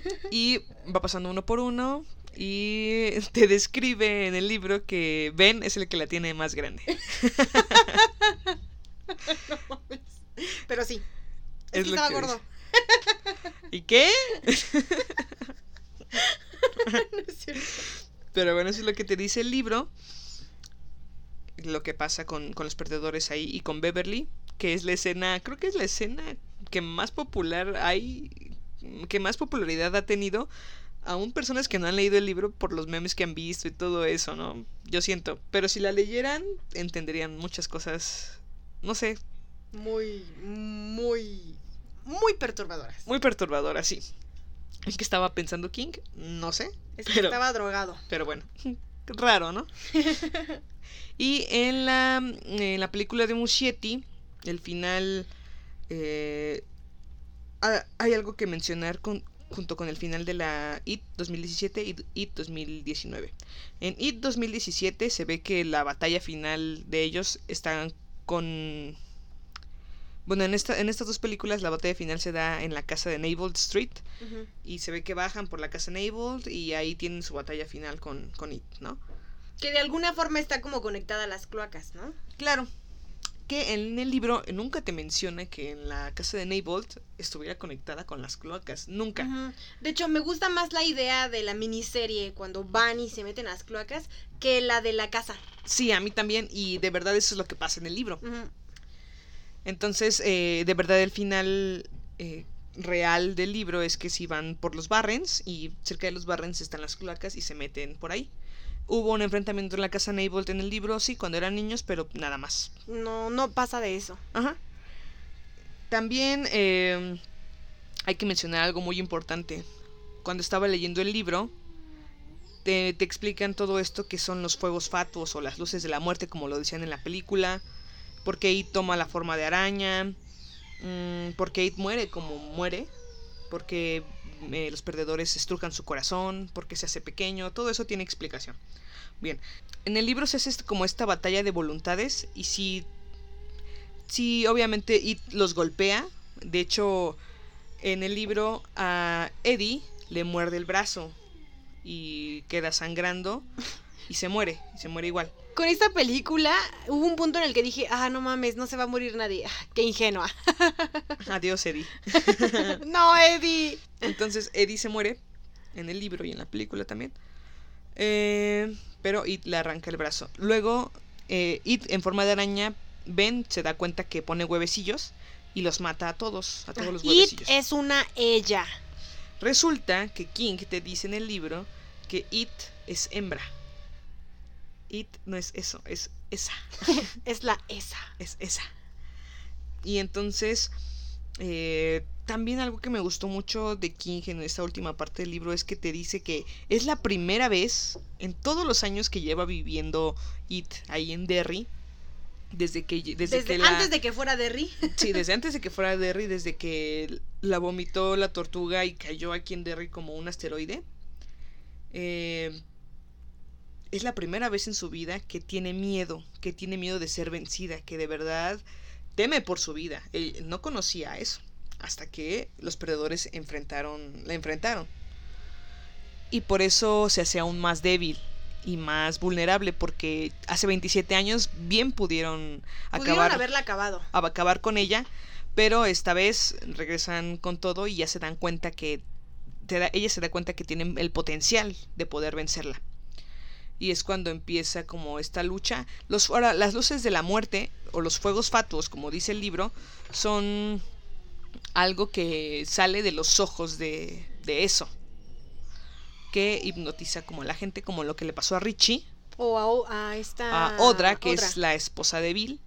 [SPEAKER 1] Y va pasando uno por uno y te describe en el libro que Ben es el que la tiene más grande.
[SPEAKER 2] Pero sí. Es,
[SPEAKER 1] Es
[SPEAKER 2] que
[SPEAKER 1] lo
[SPEAKER 2] estaba
[SPEAKER 1] que
[SPEAKER 2] gordo.
[SPEAKER 1] ¿Y qué?
[SPEAKER 2] No es cierto.
[SPEAKER 1] Pero bueno, eso es lo que te dice el libro. Lo que pasa con, con los perdedores ahí y con Beverly, que es la escena, creo que es la escena que más popular hay, que más popularidad ha tenido. Aún personas que no han leído el libro por los memes que han visto y todo eso, ¿no? Yo siento. Pero si la leyeran, entenderían muchas cosas. No sé,
[SPEAKER 2] Muy, muy, muy perturbadoras.
[SPEAKER 1] muy perturbadoras, sí. ¿En qué estaba pensando King? No sé.
[SPEAKER 2] Es que
[SPEAKER 1] pero-
[SPEAKER 2] estaba drogado.
[SPEAKER 1] Pero bueno, raro, ¿no? y en la, en la película de Muschietti, el final... eh, ha- hay algo que mencionar con- junto con el final de la IT 2017 y IT 2019. En IT 2017 se ve que la batalla final de ellos está con... Bueno, en, esta, en estas dos películas la batalla final se da en la casa de Navold Street y se ve que bajan por la casa Navold y ahí tienen su batalla final con, con It, ¿no?
[SPEAKER 2] Que de alguna forma está como conectada a las cloacas, ¿no?
[SPEAKER 1] Claro. Que en el libro nunca te menciona que en la casa de Neibolt estuviera conectada con las cloacas. Nunca.
[SPEAKER 2] De hecho, me gusta más la idea de la miniserie cuando van y se meten a las cloacas que la de la casa.
[SPEAKER 1] Sí, a mí también. Y de verdad eso es lo que pasa en el libro. Entonces, eh, de verdad el final eh, real del libro es que si van por los Barrens y cerca de los Barrens están las cloacas y se meten por ahí. Hubo un enfrentamiento en la casa Neibolt en el libro, sí, cuando eran niños, pero nada más.
[SPEAKER 2] No, no pasa de eso.
[SPEAKER 1] Ajá. También eh, hay que mencionar algo muy importante. Cuando estaba leyendo el libro, te, te explican todo esto que son los fuegos fatuos o las luces de la muerte, como lo decían en la película. Porque It toma la forma de araña. mm, porque It muere como muere. Porque eh, los perdedores estrujan su corazón. Porque se hace pequeño. Todo eso tiene explicación. Bien. En el libro se hace este- como esta batalla de voluntades. Y si sí, obviamente It los golpea. De hecho, en el libro a Eddie le muerde el brazo y queda sangrando y se muere, y se muere igual.
[SPEAKER 2] Con esta película hubo un punto en el que dije, ah, no mames, no se va a morir nadie. Ah, qué ingenua.
[SPEAKER 1] Adiós, Eddie.
[SPEAKER 2] no, Eddie.
[SPEAKER 1] Entonces Eddie se muere en el libro y en la película también. Eh, pero It le arranca el brazo. Luego, eh, It en forma de araña, Ben se da cuenta que pone huevecillos y los mata a todos, a todos los
[SPEAKER 2] It
[SPEAKER 1] huevecillos.
[SPEAKER 2] es una ella.
[SPEAKER 1] Resulta que King te dice en el libro que It es hembra. It no es eso, es esa.
[SPEAKER 2] Es la esa.
[SPEAKER 1] Es esa. Y entonces, eh, también algo que me gustó mucho de King en esta última parte del libro es que te dice que es la primera vez en todos los años que lleva viviendo It ahí en Derry. Desde que, desde
[SPEAKER 2] Desde
[SPEAKER 1] que la-
[SPEAKER 2] antes de que fuera Derry.
[SPEAKER 1] Sí, desde antes de que fuera Derry, desde que la vomitó la tortuga y cayó aquí en Derry como un asteroide. eh, es la primera vez en su vida que tiene miedo, que tiene miedo de ser vencida, que de verdad teme por su vida. Él no conocía eso hasta que los perdedores enfrentaron, la enfrentaron. Y por eso se hace aún más débil y más vulnerable porque hace 27 años bien pudieron
[SPEAKER 2] Pudieron
[SPEAKER 1] acabar
[SPEAKER 2] haberla acabado.
[SPEAKER 1] acabar con ella, pero esta vez regresan con todo y ya se dan cuenta que te da- ella se da cuenta que tienen el potencial de poder vencerla. Y es cuando empieza como esta lucha. Los, ahora, las luces de la muerte, o los fuegos fatuos, como dice el libro, son algo que sale de los ojos de, de eso. Que hipnotiza como a la gente, como lo que le pasó a Richie,
[SPEAKER 2] O a, a esta.
[SPEAKER 1] a Odra, que
[SPEAKER 2] Odra.
[SPEAKER 1] es la esposa de Bill.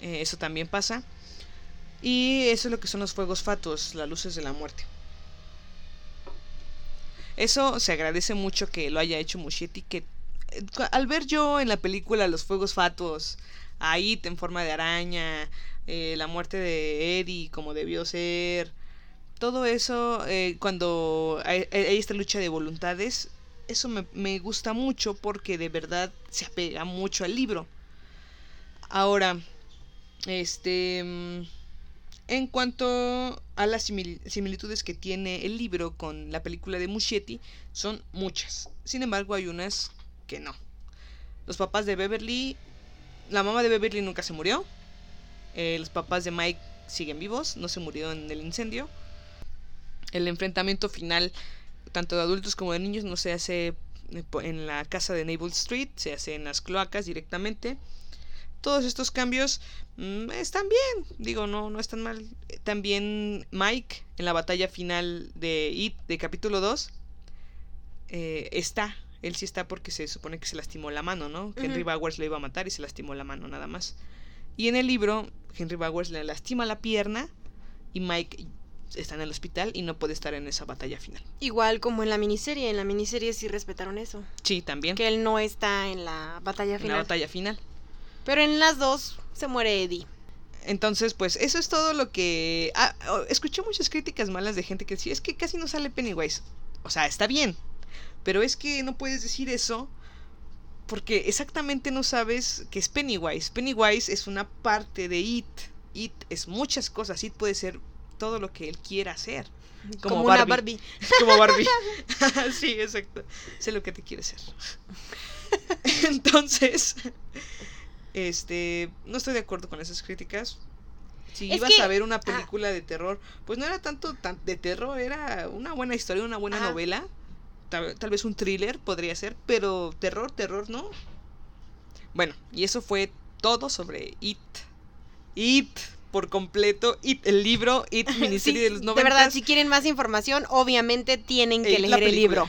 [SPEAKER 1] Eh, eso también pasa. Y eso es lo que son los fuegos fatuos, las luces de la muerte. Eso se agradece mucho que lo haya hecho Muschietti, que eh, al ver yo en la película los fuegos fatuos, a It en forma de araña, eh, la muerte de Eddie como debió ser, todo eso, eh, cuando hay, hay esta lucha de voluntades, eso me, me gusta mucho porque de verdad se apega mucho al libro. Ahora, este... En cuanto a las simil- similitudes que tiene el libro con la película de Muschietti, son muchas. Sin embargo, hay unas que no. Los papás de Beverly... La mamá de Beverly nunca se murió. Eh, los papás de Mike siguen vivos, no se murió en el incendio. El enfrentamiento final, tanto de adultos como de niños, no se hace eh, en la casa de Naval Street, se hace en las cloacas directamente. Todos estos cambios mm, están bien, digo, no, no están mal. También Mike, en la batalla final de It, de capítulo 2, eh, está. Él sí está porque se supone que se lastimó la mano, ¿no? Henry. Bowers lo iba a matar y se lastimó la mano nada más. Y en el libro, Henry Bowers le lastima la pierna y Mike está en el hospital y no puede estar en esa batalla final.
[SPEAKER 2] Igual como en la miniserie. En la miniserie sí respetaron eso.
[SPEAKER 1] Sí, también.
[SPEAKER 2] Que él no está en la batalla
[SPEAKER 1] En la
[SPEAKER 2] final.
[SPEAKER 1] batalla final.
[SPEAKER 2] Pero en las dos se muere Eddie.
[SPEAKER 1] Entonces, pues eso es todo lo que... Ah, oh, escuché muchas críticas malas de gente que decía, es que casi no sale Pennywise. O sea, está bien. Pero es que no puedes decir eso porque exactamente no sabes que es Pennywise. Pennywise es una parte de It. It es muchas cosas. It puede ser todo lo que él quiera hacer. Como,
[SPEAKER 2] Como, una
[SPEAKER 1] Barbie. Como Barbie. sí, exacto. Sé lo que te quiere ser. Entonces, Este, no estoy de acuerdo con esas críticas. Si
[SPEAKER 2] Es
[SPEAKER 1] ibas
[SPEAKER 2] que-
[SPEAKER 1] a ver una
[SPEAKER 2] ah.
[SPEAKER 1] película de terror, pues no era tanto tan de terror, era una buena historia, una buena novela. Tal, tal vez un thriller podría ser, pero terror, terror, no. Bueno, y eso fue todo sobre It. It por completo, It, el libro, It, miniserie
[SPEAKER 2] Sí,
[SPEAKER 1] de los
[SPEAKER 2] de
[SPEAKER 1] 90.
[SPEAKER 2] verdad, si quieren más información, obviamente tienen que
[SPEAKER 1] Eh,
[SPEAKER 2] leer el libro.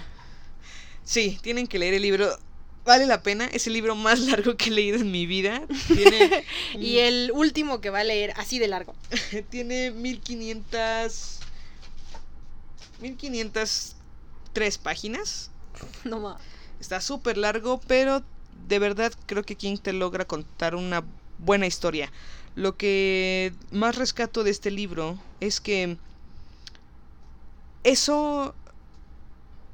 [SPEAKER 1] Sí, tienen que leer el libro. Vale la pena, es el libro más largo que he leído en mi vida. Tiene,
[SPEAKER 2] Y el último que va a leer así de largo.
[SPEAKER 1] tiene 1500 1503 páginas.
[SPEAKER 2] No ma-
[SPEAKER 1] Está súper largo, pero de verdad creo que King te logra contar una buena historia. Lo que más rescato de este libro es que eso,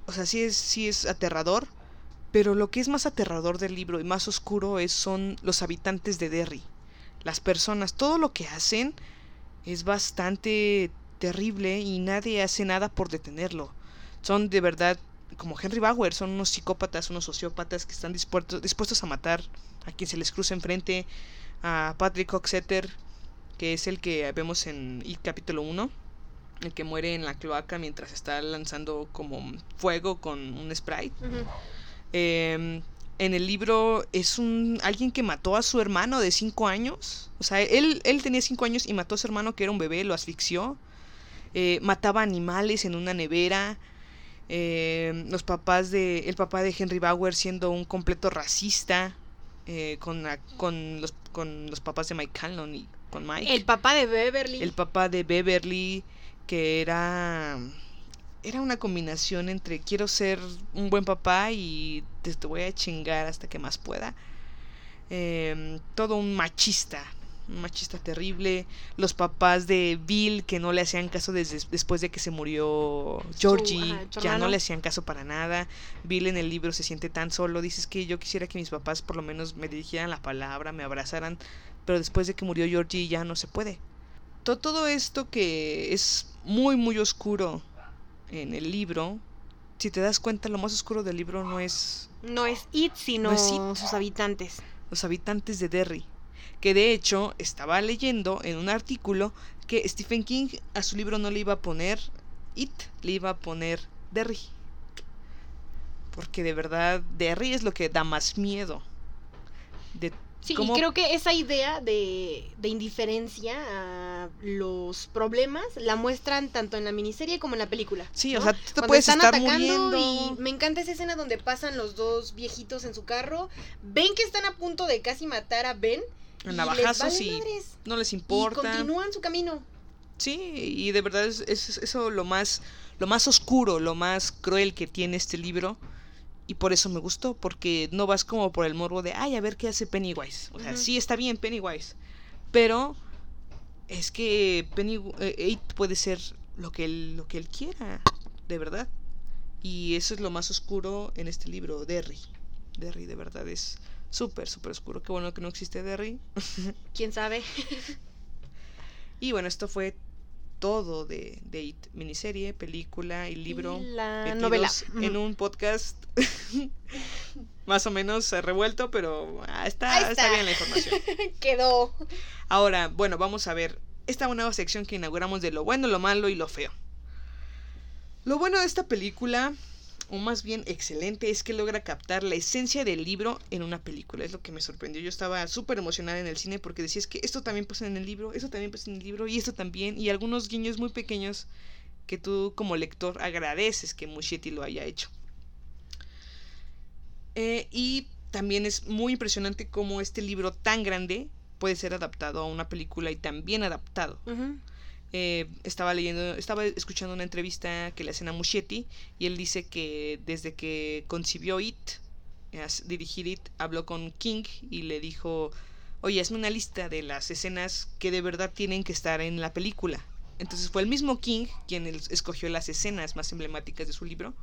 [SPEAKER 1] o sea, sí es, sí es aterrador, pero lo que es más aterrador del libro y más oscuro es, son los habitantes de Derry. Las personas, todo lo que hacen es bastante terrible y nadie hace nada por detenerlo. Son de verdad como Henry Bauer, son unos psicópatas, unos sociópatas que están dispuestos, a matar a quien se les cruce enfrente, a Patrick Coxeter, que es el que vemos en It capítulo 1, el que muere en la cloaca mientras está lanzando como fuego con un sprite. Eh, en el libro es un alguien que mató a su hermano de 5 años. O sea, él, él tenía 5 años y mató a su hermano que era un bebé, lo asfixió. Eh, mataba animales en una nevera. Eh, los papás de. El papá de Henry Bauer siendo un completo racista. eh, con, con, los, con los papás de Mike Canlon y con Mike.
[SPEAKER 2] El papá de Beverly.
[SPEAKER 1] El papá de Beverly, que era. Era una combinación entre quiero ser un buen papá y te, te voy a chingar hasta que más pueda. Em, todo un machista. Un machista terrible. Los papás de Bill que no le hacían caso desde, después de que se murió Georgie. ya no le hacían caso para nada. Bill en el libro se siente tan solo. Dices que yo quisiera que mis papás por lo menos me dirigieran la palabra, me abrazaran. Pero después de que murió Georgie ya no se puede. To- todo esto que es muy muy oscuro en el libro, si te das cuenta lo más oscuro del libro no es
[SPEAKER 2] No es It, sino
[SPEAKER 1] No es It.
[SPEAKER 2] sus habitantes.
[SPEAKER 1] los habitantes de Derry, que de hecho estaba leyendo en un artículo que Stephen King a su libro no le iba a poner It, le iba a poner Derry. Porque de verdad Derry es lo que da más miedo. De
[SPEAKER 2] Sí,
[SPEAKER 1] cómo-
[SPEAKER 2] y creo que esa idea de, de indiferencia a los problemas la muestran tanto en la miniserie como en la película.
[SPEAKER 1] Sí,
[SPEAKER 2] ¿no?
[SPEAKER 1] o sea, tú te
[SPEAKER 2] Cuando
[SPEAKER 1] puedes
[SPEAKER 2] están
[SPEAKER 1] estar
[SPEAKER 2] atacando
[SPEAKER 1] muriendo.
[SPEAKER 2] y me encanta esa escena donde pasan los dos viejitos en su carro, ven que están a punto de casi matar a Ben y les
[SPEAKER 1] navajazos
[SPEAKER 2] vale
[SPEAKER 1] y no les
[SPEAKER 2] y
[SPEAKER 1] importa.
[SPEAKER 2] continúan su camino.
[SPEAKER 1] Sí, y de verdad es, es eso lo más, lo más oscuro, lo más cruel que tiene este libro. Y por eso me gustó, porque no vas como por el morbo de, ay, a ver qué hace Pennywise. O sea, sí está bien Pennywise. Pero es que Pennywise puede ser lo que, él, lo que él quiera, de verdad. Y eso es lo más oscuro en este libro, Derry. Derry, de verdad, es súper, súper oscuro. Qué bueno que no existe Derry.
[SPEAKER 2] ¿Quién sabe?
[SPEAKER 1] Y bueno, esto fue todo de, de It, miniserie, película y libro.
[SPEAKER 2] Y la novela.
[SPEAKER 1] En
[SPEAKER 2] Ujú.
[SPEAKER 1] un podcast más o menos eh, revuelto, pero ah, está, está
[SPEAKER 2] está.
[SPEAKER 1] bien la información.
[SPEAKER 2] Quedó.
[SPEAKER 1] Ahora, bueno, vamos a ver esta nueva sección que inauguramos de lo bueno, lo malo y lo feo. Lo bueno de esta película, o más bien excelente, es que logra captar la esencia del libro en una película. Es lo que me sorprendió. Yo estaba súper emocionada en el cine porque decías que esto también pasa en el libro, esto también pasa en el libro y esto también. Y algunos guiños muy pequeños que tú como lector agradeces que Muschietti lo haya hecho. Eh, y también es muy impresionante cómo este libro tan grande puede ser adaptado a una película y tan bien adaptado. Eh, estaba leyendo, estaba escuchando una entrevista que le hacen a Muschietti y él dice que desde que concibió It, dirigir It, habló con King y le dijo, oye, hazme una lista de las escenas que de verdad tienen que estar en la película. Entonces fue el mismo King quien escogió las escenas más emblemáticas de su libro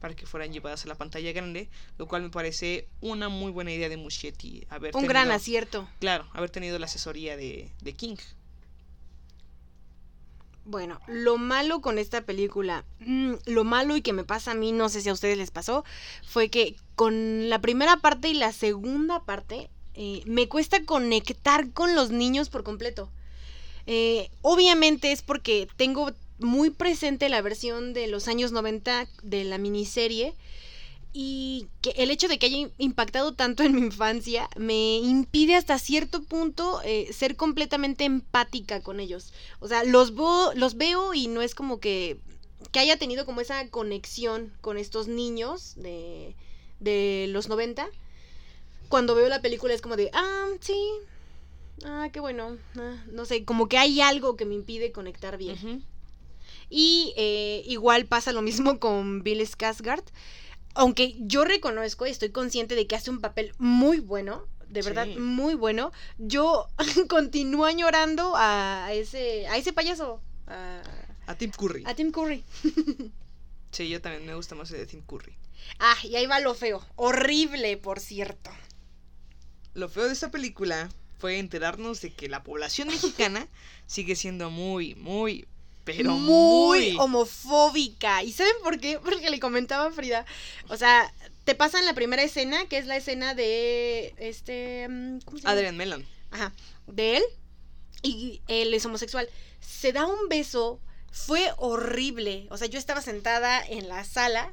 [SPEAKER 1] para que fueran llevadas a la pantalla grande, lo cual me parece una muy buena idea de Muschietti. Haber
[SPEAKER 2] Un gran
[SPEAKER 1] tenido-
[SPEAKER 2] acierto.
[SPEAKER 1] Claro, haber tenido la asesoría de, de King.
[SPEAKER 2] Bueno, lo malo con esta película, mm, lo malo y que me pasa a mí, no sé si a ustedes les pasó, fue que con la primera parte y la segunda parte eh, me cuesta conectar con los niños por completo. Eh, obviamente es porque tengo muy presente la versión de los años 90 de la miniserie y que el hecho de que haya impactado tanto en mi infancia me impide hasta cierto punto eh, ser completamente empática con ellos. O sea, los, los veo y no es como que, que haya tenido como esa conexión con estos niños de, de los 90. Cuando veo la película es como de, ah, sí, ah, qué bueno, ah, no sé, como que hay algo que me impide conectar bien. Y eh, igual pasa lo mismo con Bill Skarsgård. Aunque yo reconozco y estoy consciente de que hace un papel muy bueno, de verdad muy bueno, yo continúo añorando a ese, a ese payaso. A,
[SPEAKER 1] a Tim Curry.
[SPEAKER 2] A Tim Curry.
[SPEAKER 1] sí, yo también me gusta más el de Tim Curry.
[SPEAKER 2] Ah, y ahí va lo feo. Horrible, por cierto.
[SPEAKER 1] Lo feo de esta película fue enterarnos de que la población mexicana sigue siendo muy, muy, pero muy,
[SPEAKER 2] homofóbica. ¿Y saben por qué? Porque le comentaba a Frida. O sea, te pasa en la primera escena, que es la escena de este. Mm,
[SPEAKER 1] ¿cómo se llama? Adrian Mellon.
[SPEAKER 2] Ajá. De él. Y él es homosexual. Se da un beso. Fue horrible. O sea, yo estaba sentada en la sala.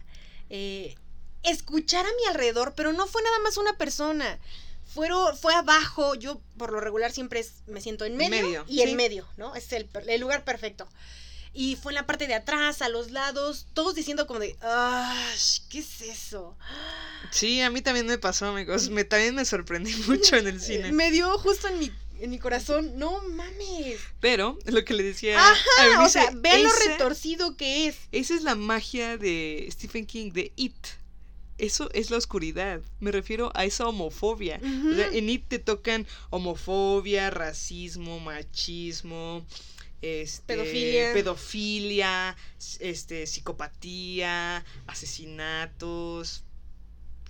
[SPEAKER 2] Eh, escuchar a mi alrededor, pero no fue nada más una persona fueron, fue abajo, yo por lo regular siempre me siento en medio, y en medio, ¿no? Es el, el, lugar perfecto. Y fue en la parte de atrás, a los lados, todos diciendo como de, ¿qué es eso?
[SPEAKER 1] Sí, a mí también me pasó, amigos. Me, también me sorprendí mucho en el cine.
[SPEAKER 2] Me dio justo en mi, en mi corazón, no mames.
[SPEAKER 1] Pero, lo que le decía...
[SPEAKER 2] Ajá, o sea, vean lo retorcido que es.
[SPEAKER 1] Esa es la magia de Stephen King, de It eso es la oscuridad. Me refiero a esa homofobia. en IT te tocan homofobia, racismo, machismo, este, pedofilia. pedofilia, este, psicopatía, asesinatos.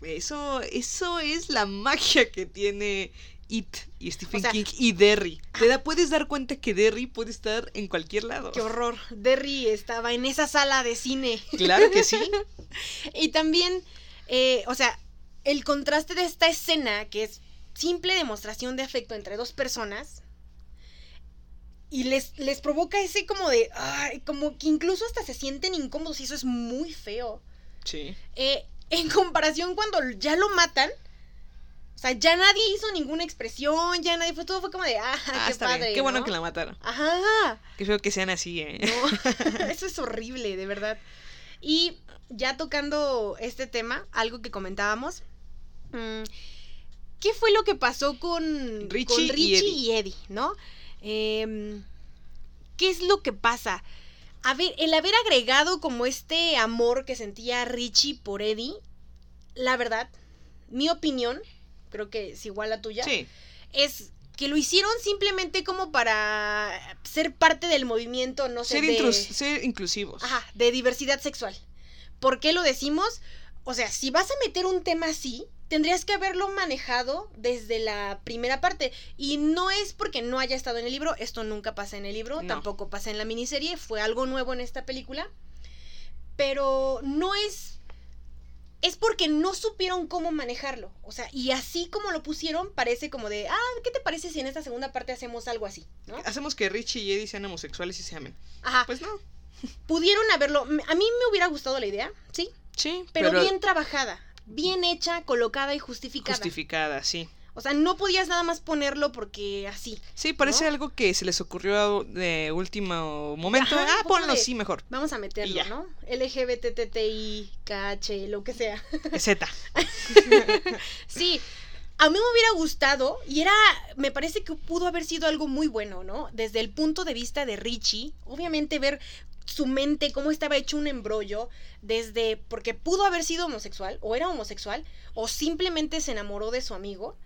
[SPEAKER 1] Eso, eso es la magia que tiene It y Stephen King y Derry. Te da, puedes dar cuenta que Derry puede estar en cualquier lado.
[SPEAKER 2] Qué horror. Derry estaba en esa sala de cine.
[SPEAKER 1] Claro que sí.
[SPEAKER 2] y también eh, o sea, el contraste de esta escena, que es simple demostración de afecto entre dos personas, y les, les provoca ese como de, ay, como que incluso hasta se sienten incómodos y eso es muy feo.
[SPEAKER 1] Sí.
[SPEAKER 2] Eh, en comparación cuando ya lo matan, o sea, ya nadie hizo ninguna expresión, ya nadie fue, todo fue como de, ah, ah qué padre.
[SPEAKER 1] Qué bueno que la mataron.
[SPEAKER 2] Ajá.
[SPEAKER 1] Qué feo que sean así, ¿eh?
[SPEAKER 2] eso es horrible, de verdad. Y ya tocando este tema, algo que comentábamos. Mm, ¿Qué fue lo que pasó con Richie, y, Eddie. no? Em, ¿Qué es lo que pasa? A ver, el haber agregado como este amor que sentía Richie por Eddie, la verdad, mi opinión, creo que es igual a tuya, es que lo hicieron simplemente como para ser parte del movimiento, no sé,
[SPEAKER 1] ser, ser inclusivos.
[SPEAKER 2] Ajá, de diversidad sexual. ¿Por qué lo decimos? O sea, si vas a meter un tema así, tendrías que haberlo manejado desde la primera parte. Y no es porque no haya estado en el libro, esto nunca pasa en el libro, tampoco pasa en la miniserie, fue algo nuevo en esta película. Pero no es... Es porque no supieron cómo manejarlo. O sea, y así como lo pusieron, parece como de, ah, ¿qué te parece si en esta segunda parte hacemos algo así? ¿no?
[SPEAKER 1] Hacemos que Richie y Eddie sean homosexuales y se amen.
[SPEAKER 2] Ajá.
[SPEAKER 1] Pues no.
[SPEAKER 2] Pudieron haberlo. A mí me hubiera gustado la idea, sí.
[SPEAKER 1] Sí.
[SPEAKER 2] Pero, bien trabajada, bien hecha, colocada y justificada.
[SPEAKER 1] Justificada, sí.
[SPEAKER 2] O sea, no podías nada más ponerlo porque así.
[SPEAKER 1] Sí, parece algo que se les ocurrió de último momento. ah, ponlo así mejor.
[SPEAKER 2] Vamos a meterlo, ¿no? LGBTTI, KH, lo que sea.
[SPEAKER 1] Z.
[SPEAKER 2] sí, a mí me hubiera gustado y era, me parece que pudo haber sido algo muy bueno, ¿no? Desde el punto de vista de Richie, obviamente ver su mente, cómo estaba hecho un embrollo, desde porque pudo haber sido homosexual, o era homosexual, o simplemente se enamoró de su amigo,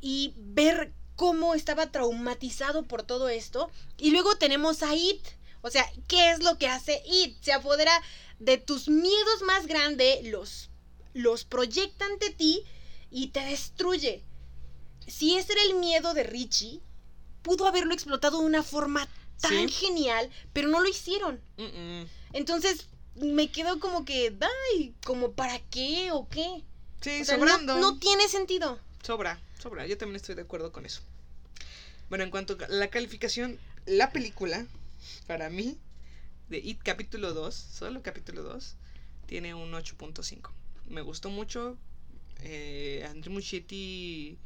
[SPEAKER 2] y ver cómo estaba traumatizado por todo esto. Y luego tenemos a It. O sea, ¿qué es lo que hace It? Se apodera de tus miedos más grandes, los, los proyecta ante ti y te destruye. Si ese era el miedo de Richie, pudo haberlo explotado de una forma tan genial, pero no lo hicieron. Entonces me quedo como que, ay, como para qué o qué.
[SPEAKER 1] Sí, sobrando.
[SPEAKER 2] No, tiene sentido.
[SPEAKER 1] Sobra. sobra. Yo también estoy de acuerdo con eso. Bueno, en cuanto a la calificación, la película, para mí, de It capítulo 2, solo capítulo 2, tiene un 8.5. Me gustó mucho. Eh, Andrew Muschietti,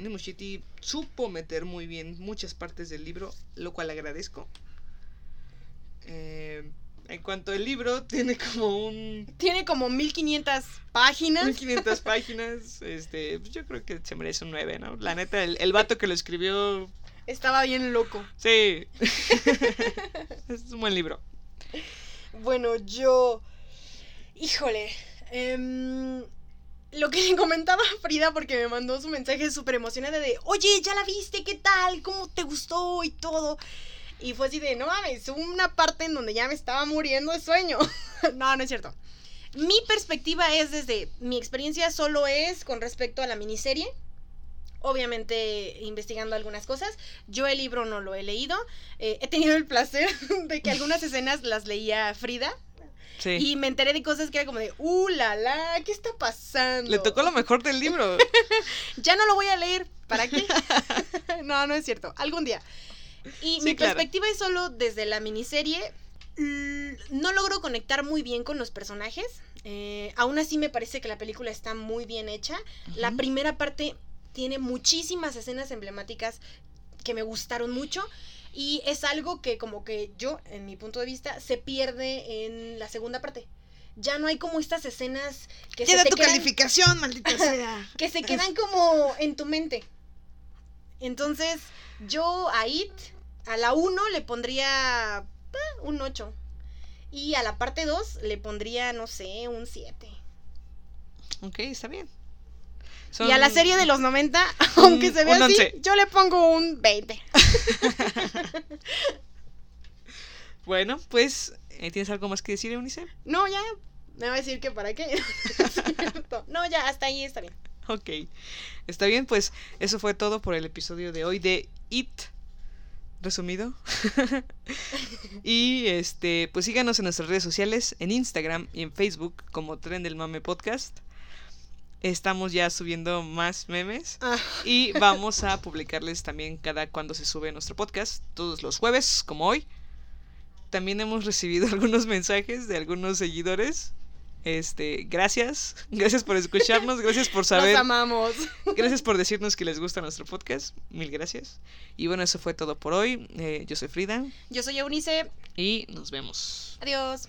[SPEAKER 1] Andrew Muschietti supo meter muy bien muchas partes del libro, lo cual agradezco. Eh, en cuanto al libro, tiene como un...
[SPEAKER 2] Tiene como 1500 páginas.
[SPEAKER 1] 1500 páginas. Este, pues yo creo que se merece un 9, ¿no? La neta, el, el vato que lo escribió...
[SPEAKER 2] Estaba bien loco.
[SPEAKER 1] Sí. es un buen libro.
[SPEAKER 2] Bueno, yo... Híjole. em, lo que le comentaba Frida porque me mandó su mensaje súper emocionante de, oye, ya la viste, ¿qué tal? ¿Cómo te gustó? Y todo. Y fue así de, no mames, una parte en donde ya me estaba muriendo de sueño. no, no es cierto. Mi perspectiva es desde, mi experiencia solo es con respecto a la miniserie. Obviamente investigando algunas cosas. Yo el libro no lo he leído. Eh, he tenido el placer de que algunas escenas las leía Frida.
[SPEAKER 1] Sí.
[SPEAKER 2] Y me enteré de cosas que era como de, uh, la, la, ¿qué está pasando?
[SPEAKER 1] Le tocó lo mejor del libro.
[SPEAKER 2] Ya no lo voy a leer. ¿Para qué? no, no es cierto. Algún día. Y
[SPEAKER 1] Sí,
[SPEAKER 2] mi
[SPEAKER 1] claro.
[SPEAKER 2] perspectiva es solo desde la miniserie. No logro conectar muy bien con los personajes. Eh, aún así me parece que la película está muy bien hecha. La primera parte tiene muchísimas escenas emblemáticas que me gustaron mucho. Y es algo que como que yo, en mi punto de vista, se pierde en la segunda parte. Ya no hay como estas escenas que se
[SPEAKER 1] Queda
[SPEAKER 2] te
[SPEAKER 1] tu
[SPEAKER 2] quedan-
[SPEAKER 1] calificación, maldita sea.
[SPEAKER 2] que se quedan como en tu mente. Entonces, yo a It, a la 1 le pondría eh, un 8. Y a la parte 2 le pondría, no sé, un 7.
[SPEAKER 1] ok, está bien.
[SPEAKER 2] Y a la serie de los 90, aunque se vea así,
[SPEAKER 1] 11.
[SPEAKER 2] yo le pongo un 20.
[SPEAKER 1] Bueno, pues, eh, ¿tienes algo más que decir, Eunice?
[SPEAKER 2] No, ya. Me va a decir que para qué. No, ya, hasta ahí está bien.
[SPEAKER 1] Ok. Está bien, pues eso fue todo por el episodio de hoy de It. Resumido. y este, pues síganos en nuestras redes sociales, en Instagram y en Facebook como Tren del Mame Podcast. Estamos ya subiendo más memes
[SPEAKER 2] Ah,
[SPEAKER 1] y vamos a publicarles también cada cuando se sube nuestro podcast, todos los jueves, como hoy. También hemos recibido algunos mensajes de algunos seguidores. Este, gracias, gracias por escucharnos, gracias por saber,
[SPEAKER 2] Nos amamos.
[SPEAKER 1] gracias por decirnos que les gusta nuestro podcast, mil gracias. Y bueno, eso fue todo por hoy. Eh, yo soy Frida
[SPEAKER 2] Yo soy Eunice.
[SPEAKER 1] y nos vemos.
[SPEAKER 2] Adiós.